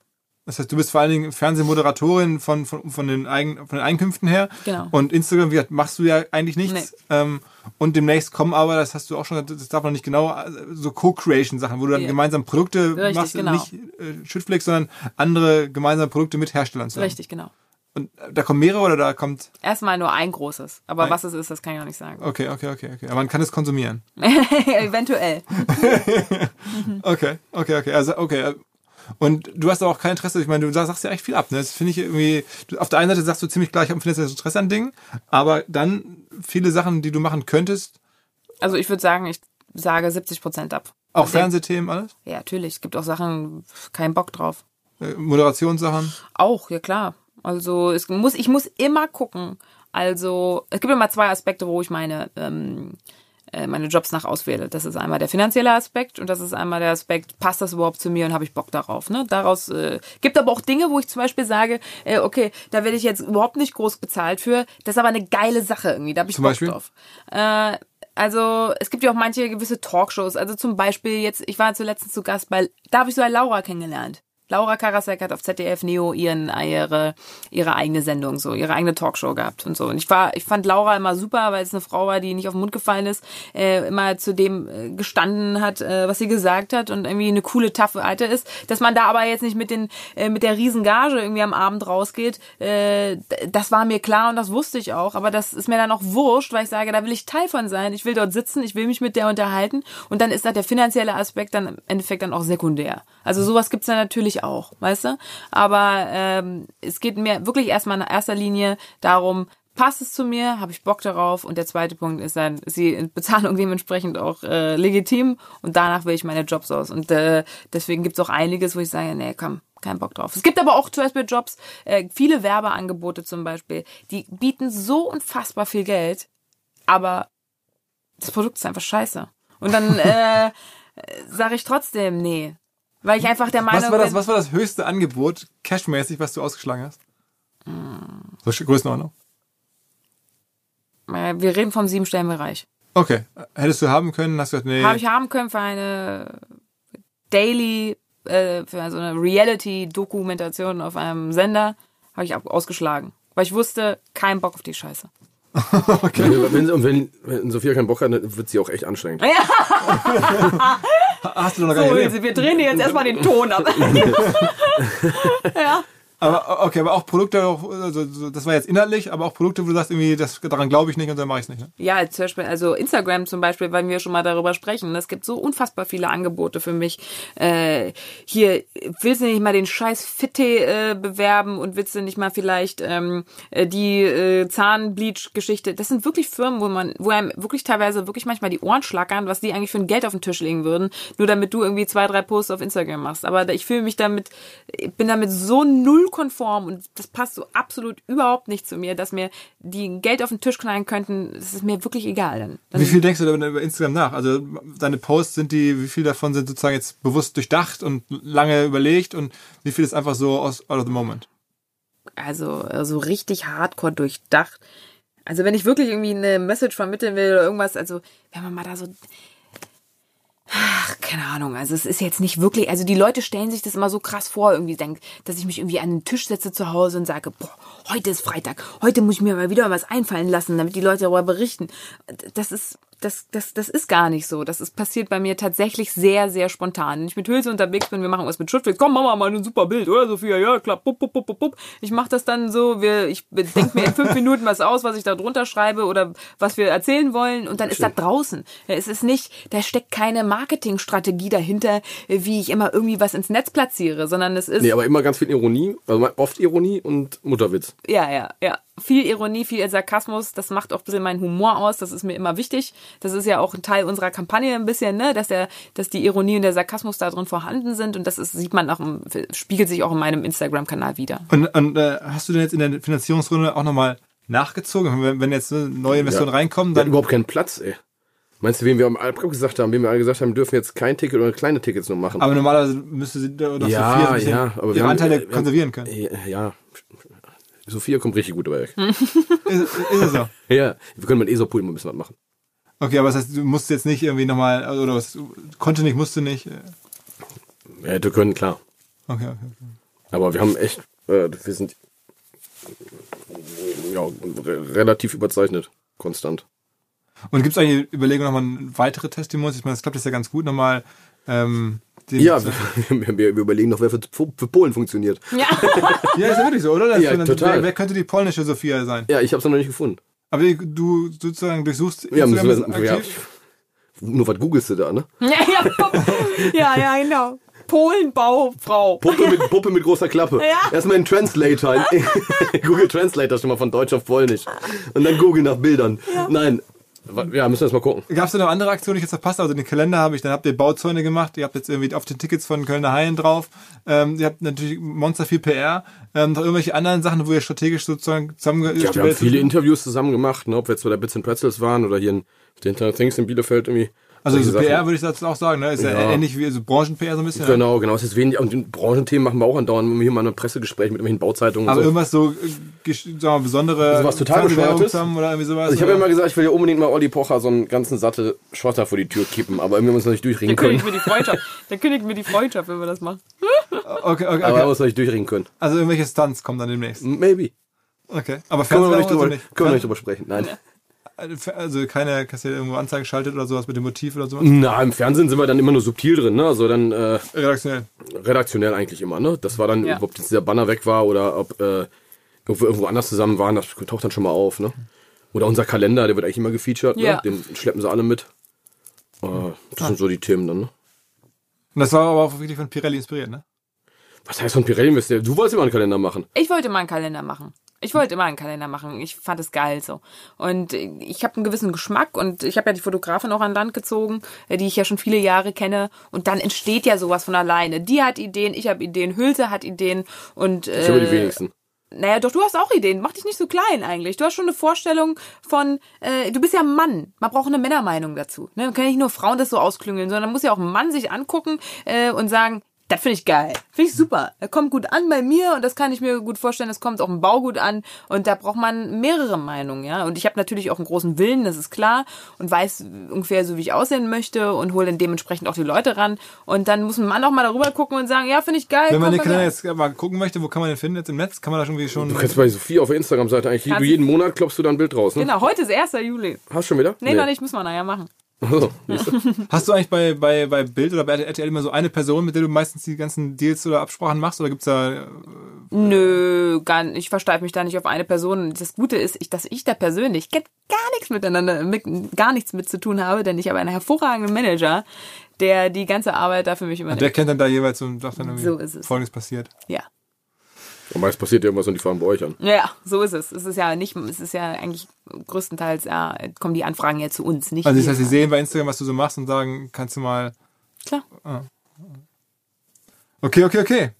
Das heißt, du bist vor allen Dingen Fernsehmoderatorin von, von, von, den, Eigen, von den Einkünften her. Genau. Und Instagram, wie gesagt, machst du ja eigentlich nichts. Ähm, und demnächst kommen aber, das hast du auch schon, das darf man nicht genau, äh, so Co-Creation-Sachen, wo du dann Ja. gemeinsam Produkte Richtig, machst, genau. nicht äh, Schüttflex, sondern andere gemeinsame Produkte mit Herstellern zusammen. richtig, genau. Und äh, da kommen mehrere oder da kommt, Erstmal nur ein großes, aber Ein- was es ist, das kann ich noch nicht sagen. okay, okay, okay, okay. Aber man kann es konsumieren. [laughs] Eventuell. [laughs] Okay, okay, okay. Also, okay. Und du hast aber auch kein Interesse, ich meine, du sagst ja echt viel ab, ne? Das finde ich irgendwie, auf der einen Seite sagst du ziemlich klar, ich habe ein finanzielles Interesse an Dingen, aber dann viele Sachen, die du machen könntest, Also ich würde sagen, ich sage 70 Prozent ab. auch dem- Fernsehthemen, alles, Ja, natürlich. Es gibt auch Sachen, kein Bock drauf. äh, Moderationssachen. Auch, ja klar. Also es muss, ich muss immer gucken. Also es gibt immer zwei Aspekte, wo ich meine ähm, äh, meine Jobs nach auswähle. Das ist einmal der finanzielle Aspekt und das ist einmal der Aspekt, passt das überhaupt zu mir und habe ich Bock darauf. Ne? Daraus äh, gibt aber auch Dinge, wo ich zum Beispiel sage, äh, okay, da werde ich jetzt überhaupt nicht groß bezahlt für. Das ist aber eine geile Sache irgendwie. Da habe ich Zum Bock Beispiel? drauf. Äh, also es gibt ja auch manche gewisse Talkshows. Also zum Beispiel jetzt, ich war zuletzt zu Gast bei, da habe ich so eine Laura kennengelernt. Laura Karasek hat auf ZDF Neo ihren ihre ihre eigene Sendung so ihre eigene Talkshow gehabt und so. Und ich war ich fand Laura immer super weil es eine Frau war die nicht auf den Mund gefallen ist äh, immer zu dem äh, gestanden hat äh, was sie gesagt hat und irgendwie eine coole taffe Alte ist. Dass man da aber jetzt nicht mit den äh, mit der riesen Gage irgendwie am Abend rausgeht äh, das war mir klar und das wusste ich auch. Aber das ist mir dann auch wurscht weil ich sage da will ich Teil von sein. Ich will dort sitzen ich will mich mit der unterhalten. Und dann ist da der finanzielle Aspekt dann im Endeffekt dann auch sekundär. Also sowas gibt's dann natürlich auch weißt du aber ähm, es geht mir wirklich erstmal in erster Linie darum passt es zu mir, habe ich Bock darauf und der zweite Punkt ist dann, ist die Bezahlung [laughs] dementsprechend auch äh, legitim und danach wähle ich meine Jobs aus und äh, deswegen gibt's auch einiges, wo ich sage, nee, komm, kein Bock drauf. Es gibt aber auch zum Beispiel Jobs, äh, viele Werbeangebote zum Beispiel, die bieten so unfassbar viel Geld, aber das Produkt ist einfach scheiße. Und dann [laughs] äh, sage ich trotzdem, nee. Weil ich einfach der Meinung Was war das, bin, was war das höchste Angebot, cashmäßig, was du ausgeschlagen hast? So Sch- Größenordnung. wir reden vom Siebenstellenbereich. Okay. Hättest du haben können, hast du gesagt, nee. Habe ich haben können für eine Daily, äh, für so eine Reality-Dokumentation auf einem Sender, habe ich ausgeschlagen. Weil ich wusste, kein Bock auf die Scheiße. [laughs] Wenn, wenn, und wenn, wenn Sophia keinen Bock hat, dann wird sie auch echt anstrengend. [laughs] [laughs] hast du noch gar So, nicht erlebt. Wir drehen dir jetzt erstmal den Ton ab. [laughs] [laughs] ja. Aber okay, aber auch Produkte, also, so- das war jetzt inhaltlich, aber auch Produkte, wo du sagst, irgendwie, das, daran glaube ich nicht und dann mache ich es nicht. Ne? Ja, zum Beispiel, also Instagram zum Beispiel, weil wir schon mal darüber sprechen. Es gibt so unfassbar viele Angebote für mich. Äh, hier, willst du nicht mal den scheiß Fitte äh, bewerben und willst du nicht mal vielleicht ähm, äh, die äh, Zahnbleach-Geschichte? Das sind wirklich Firmen, wo man, wo einem wirklich teilweise wirklich manchmal die Ohren schlackern, was die eigentlich für ein Geld auf den Tisch legen würden, nur damit du irgendwie zwei, drei Posts auf Instagram machst. Aber ich fühle mich damit, bin damit so null konform und das passt so absolut überhaupt nicht zu mir, dass mir die Geld auf den Tisch knallen könnten. Das ist mir wirklich egal. Dann, dann Wie viel denkst du da über Instagram nach? Also deine Posts sind die, wie viel davon sind sozusagen jetzt bewusst durchdacht und lange überlegt und wie viel ist einfach so aus out of the moment? also so richtig hardcore durchdacht. Also wenn ich wirklich irgendwie eine Message vermitteln will oder irgendwas, also wenn man mal da so Ach, keine Ahnung. Also es ist jetzt nicht wirklich, also die Leute stellen sich das immer so krass vor, irgendwie denkt, dass ich mich irgendwie an den Tisch setze zu Hause und sage, boah, heute ist Freitag, heute muss ich mir mal wieder was einfallen lassen, damit die Leute darüber berichten. Das ist, das, das, das ist gar nicht so. Das ist passiert bei mir tatsächlich sehr, sehr spontan. Wenn ich mit Hülse unterwegs bin, wir machen was mit Schutzflex, komm, mach mal ein super Bild, oder Sophia? Ja, klar, pup, pup, pup, pup. Ich mache das dann so, wir, ich denke mir in fünf [laughs] Minuten was aus, was ich da drunter schreibe oder was wir erzählen wollen und dann ist das draußen. Es ist nicht, da steckt keine Marketingstrategie dahinter, wie ich immer irgendwie was ins Netz platziere, sondern es ist... Nee, aber immer ganz viel Ironie, also oft Ironie und Mutterwitz. Ja, ja, ja. Viel Ironie, viel Sarkasmus, das macht auch ein bisschen meinen Humor aus, das ist mir immer wichtig. Das ist ja auch ein Teil unserer Kampagne ein bisschen, ne, dass der, dass die Ironie und der Sarkasmus da drin vorhanden sind und das ist, sieht man auch, im, spiegelt sich auch in meinem Instagram-Kanal wieder. Und, und äh, hast du denn jetzt in der Finanzierungsrunde auch nochmal nachgezogen? Wenn, wenn jetzt neue Investoren Ja. reinkommen, Wir dann hatten überhaupt keinen Platz, ey. Meinst du, wen wir am Albrecht gesagt haben, wen wir alle gesagt haben, dürfen jetzt kein Ticket oder kleine Tickets nur machen? aber normalerweise müsste sie oder Sophia so ja, ja, aber wir ihre haben- Anteile haben- konservieren können. Ja, ja. Sophia kommt richtig gut dabei weg. Ist, ist es so? [laughs] Ja, wir können mit ESO-Pool mal ein bisschen was machen. Okay, aber das heißt, du musst jetzt nicht irgendwie nochmal, oder was, konnte nicht, musste nicht. Ja, hätte können, klar. Okay, okay. okay. Aber wir haben echt, äh, wir sind ja, re- relativ überzeichnet, konstant. Und gibt es eigentlich Überlegungen, nochmal weitere Testimonials? Ich meine, das klappt jetzt ja ganz gut, nochmal ähm, den, Ja, [laughs] wir, wir, wir überlegen noch, wer für, für Polen funktioniert. Ja. [laughs] ja, ist ja wirklich so, oder? Das Ja, total. Wer, wer könnte die polnische Sophia sein? Ja, ich habe es noch nicht gefunden. Aber du sozusagen durchsuchst Ja, müssen Instagram wir, ja, aktiv? nur was googelst du da, ne? [laughs] Ja, ja, ja, ja, genau. Polenbaufrau. Puppe mit, Puppe mit großer Klappe. Ja. Erstmal in Translator, [laughs] Google Translator schon mal von Deutsch auf Polnisch. Und dann Google nach Bildern. Nein. Ja, müssen wir erst mal gucken. Gab es da noch andere Aktionen, die ich jetzt verpasst habe? Also den Kalender habe ich, dann habt ihr Bauzäune gemacht, ihr habt jetzt irgendwie auf den Tickets von Kölner Haien drauf, ähm, ihr habt natürlich Monster viel PR, ähm, noch irgendwelche anderen Sachen, wo ihr strategisch sozusagen zusammengestellt Ja, wir haben viele Interviews zusammen gemacht, ne, ob wir jetzt bei der Bits and Pretzels waren oder hier in den Internet Things in Bielefeld irgendwie. Also so Sachen. PR würde ich dazu auch sagen, ne? Ist ja, Ja. ähnlich wie so Branchen-PR so ein bisschen. Genau, genau. Es ist wenig, und die Branchenthemen machen wir auch andauernd, wenn wir hier mal ein Pressegespräch mit irgendwelchen Bauzeitungen Aber und so. irgendwas so, äh, sagen wir mal, besondere Sowas total Fernsehwerbung Bescheuertes? oder irgendwie sowas. Also ich habe ja immer gesagt, ich will ja unbedingt mal Olli Pocher so einen ganzen Sattel Schotter vor die Tür kippen, aber irgendwie haben wir uns noch nicht durchringen können. kündigt mir die Freundschaft. Der kündigt mir die Freundschaft, wenn wir das machen. okay, okay, Aber wir haben okay. uns noch nicht durchringen können. Also irgendwelche Stunts kommen dann demnächst. Maybe. Okay. Aber Können wir nicht drüber, also nicht. können wir noch nicht drüber sprechen. Nein. [laughs] Also keine Kassette irgendwo Anzeige schaltet oder sowas mit dem Motiv oder sowas. Na, im Fernsehen sind wir dann immer nur subtil drin, ne? Also dann äh, Redaktionell. redaktionell eigentlich immer, ne? Das war dann, Ja. ob dieser Banner weg war oder ob äh, irgendwo, irgendwo anders zusammen waren, das taucht dann schon mal auf, ne? Oder unser Kalender, der wird eigentlich immer gefeatured, Ja. ne? Den schleppen sie alle mit. Äh, das sind so die Themen dann, ne? Und das war aber auch wirklich von Pirelli inspiriert, ne? Was heißt von Pirelli? Du wolltest immer einen Kalender machen. Ich wollte mal einen Kalender machen. Ich wollte immer einen Kalender machen. Ich fand es geil so. Und äh, ich habe einen gewissen Geschmack und ich habe ja die Fotografin auch an Land gezogen, äh, die ich ja schon viele Jahre kenne. Und dann entsteht ja sowas von alleine. Die hat Ideen, ich habe Ideen, Hülse hat Ideen und Ich über die äh, wenigsten. naja, doch, du hast auch Ideen. Mach dich nicht so klein eigentlich. Du hast schon eine Vorstellung von, äh, du bist ja ein Mann. Man braucht eine Männermeinung dazu. Ne? Man kann nicht nur Frauen das so ausklüngeln, sondern muss ja auch ein Mann sich angucken äh, und sagen, das finde ich geil. Finde ich super. Er kommt gut an bei mir und das kann ich mir gut vorstellen. Das kommt auch im Bau gut an und da braucht man mehrere Meinungen, ja. Und ich habe natürlich auch einen großen Willen, das ist klar und weiß ungefähr so, wie ich aussehen möchte und hole dann dementsprechend auch die Leute ran. Und dann muss ein Mann auch mal darüber gucken und sagen, ja, finde ich geil. Wenn man den Kalender mir. jetzt mal gucken möchte, wo kann man den finden jetzt im Netz? Kann man da schon irgendwie schon. Du kannst bei Sophie auf der Instagram-Seite eigentlich, du jeden Monat klopfst du da ein Bild raus, ne? Genau, heute ist 1. Juli. Hast du schon wieder? Nee, noch nicht, müssen wir nachher machen. Du? Hast du eigentlich bei, bei, bei Bild oder bei RTL immer so eine Person, mit der du meistens die ganzen Deals oder Absprachen machst? Oder gibt's da. äh, Nö, gar nicht. Ich versteife mich da nicht auf eine Person. Das Gute ist, ich, dass ich da persönlich gar nichts miteinander, mit, gar nichts mit zu tun habe, denn ich habe einen hervorragenden Manager, der die ganze Arbeit da für mich Der übernimmt. kennt dann da jeweils und sagt dann irgendwie, So ist es. Folgendes passiert. Ja. Und meist passiert ja irgendwas und die fahren bei euch an. Ja, so ist es. Es ist ja nicht, es ist ja eigentlich größtenteils, ja, kommen die Anfragen ja zu uns, nicht Also das heißt, sie sehen bei Instagram, was du so machst und sagen, kannst du mal. Klar. Okay, okay, okay.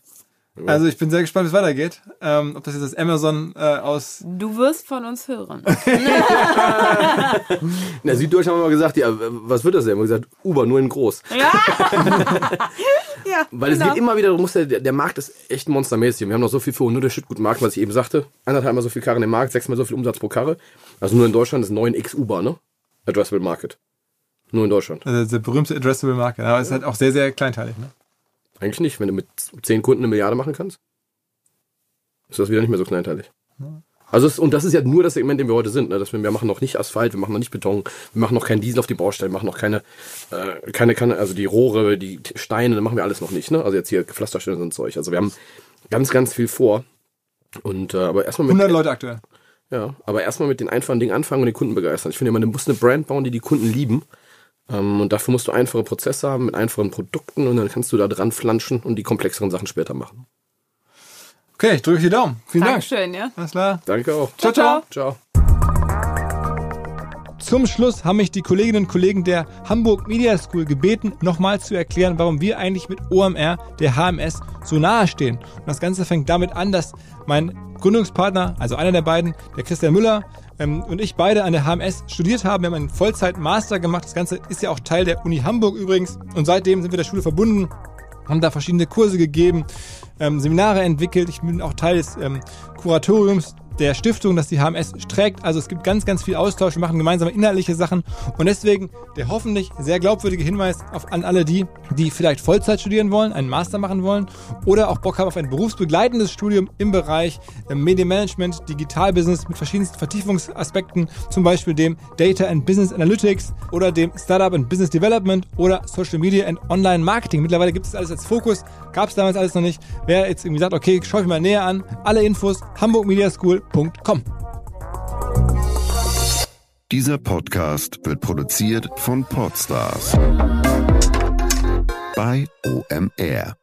Also ich bin sehr gespannt, wie es weitergeht. Ähm, ob das jetzt das Amazon äh, aus. Du wirst von uns hören. [laughs] In der Süddeutschen haben wir mal gesagt, ja, was wird das denn? Wir haben gesagt, Uber, nur in groß. ja. [laughs] ja. Weil es genau. wird immer wieder, du musst ja, der, der Markt ist echt monstermäßig. Wir haben noch so viel für nur der Schüttgutmarkt, was ich eben sagte. Anderthalb Mal so viel Karren im Markt, sechsmal so viel Umsatz pro Karre. Also nur in Deutschland ist 9x Uber, ne? Addressable Market. Nur in Deutschland. Also der berühmte Addressable Market. Aber es ist halt auch sehr, sehr kleinteilig. Ne? Eigentlich nicht, wenn du mit 10 Kunden eine Milliarde machen kannst. Ist das wieder nicht mehr so kleinteilig. Also es, und das ist ja nur das Segment, in dem wir heute sind. Ne? Dass wir, wir machen noch nicht Asphalt, wir machen noch nicht Beton, wir machen noch keinen Diesel auf die Baustelle, wir machen noch keine, äh, keine, keine, also die Rohre, die Steine, machen wir alles noch nicht. Ne? Also jetzt hier Pflastersteine und Zeug. Also wir haben ganz, ganz viel vor. Und äh, aber erstmal mit 100 Leute aktuell. ja, aber erstmal mit den einfachen Dingen anfangen und den Kunden begeistern. Ich finde immer, du musst eine Brand bauen, die die Kunden lieben. Ähm, und dafür musst du einfache Prozesse haben mit einfachen Produkten und dann kannst du da dran flanschen und die komplexeren Sachen später machen. Okay, ich drücke die Daumen. Vielen Dankeschön, ja. Dank. Alles klar. Danke auch. Ciao, ciao. Ciao. Zum Schluss haben mich die Kolleginnen und Kollegen der Hamburg Media School gebeten, nochmal zu erklären, warum wir eigentlich mit OMR, der HMS, so nahe stehen. Und das Ganze fängt damit an, dass mein Gründungspartner, also einer der beiden, der Christian Müller, ähm, und ich beide an der HMS studiert haben. Wir haben einen Vollzeit-Master gemacht. Das Ganze ist ja auch Teil der Uni Hamburg übrigens. Und seitdem sind wir der Schule verbunden, haben da verschiedene Kurse gegeben, ähm, Seminare entwickelt. Ich bin auch Teil des ähm, Kuratoriums der Stiftung, das die HMS trägt. Also es gibt ganz, ganz viel Austausch. Wir machen gemeinsame inhaltliche Sachen. Und deswegen der hoffentlich sehr glaubwürdige Hinweis auf an alle die, die vielleicht Vollzeit studieren wollen, einen Master machen wollen oder auch Bock haben auf ein berufsbegleitendes Studium im Bereich äh, Medienmanagement, Digitalbusiness mit verschiedensten Vertiefungsaspekten, zum Beispiel dem Data and Business Analytics oder dem Startup and Business Development oder Social Media and Online Marketing. Mittlerweile gibt es alles als Fokus, gab es damals alles noch nicht. Wer jetzt irgendwie sagt, okay, schau ich mal näher an, alle Infos hamburgmediaschool.com. Dieser Podcast wird produziert von Podstars bei OMR.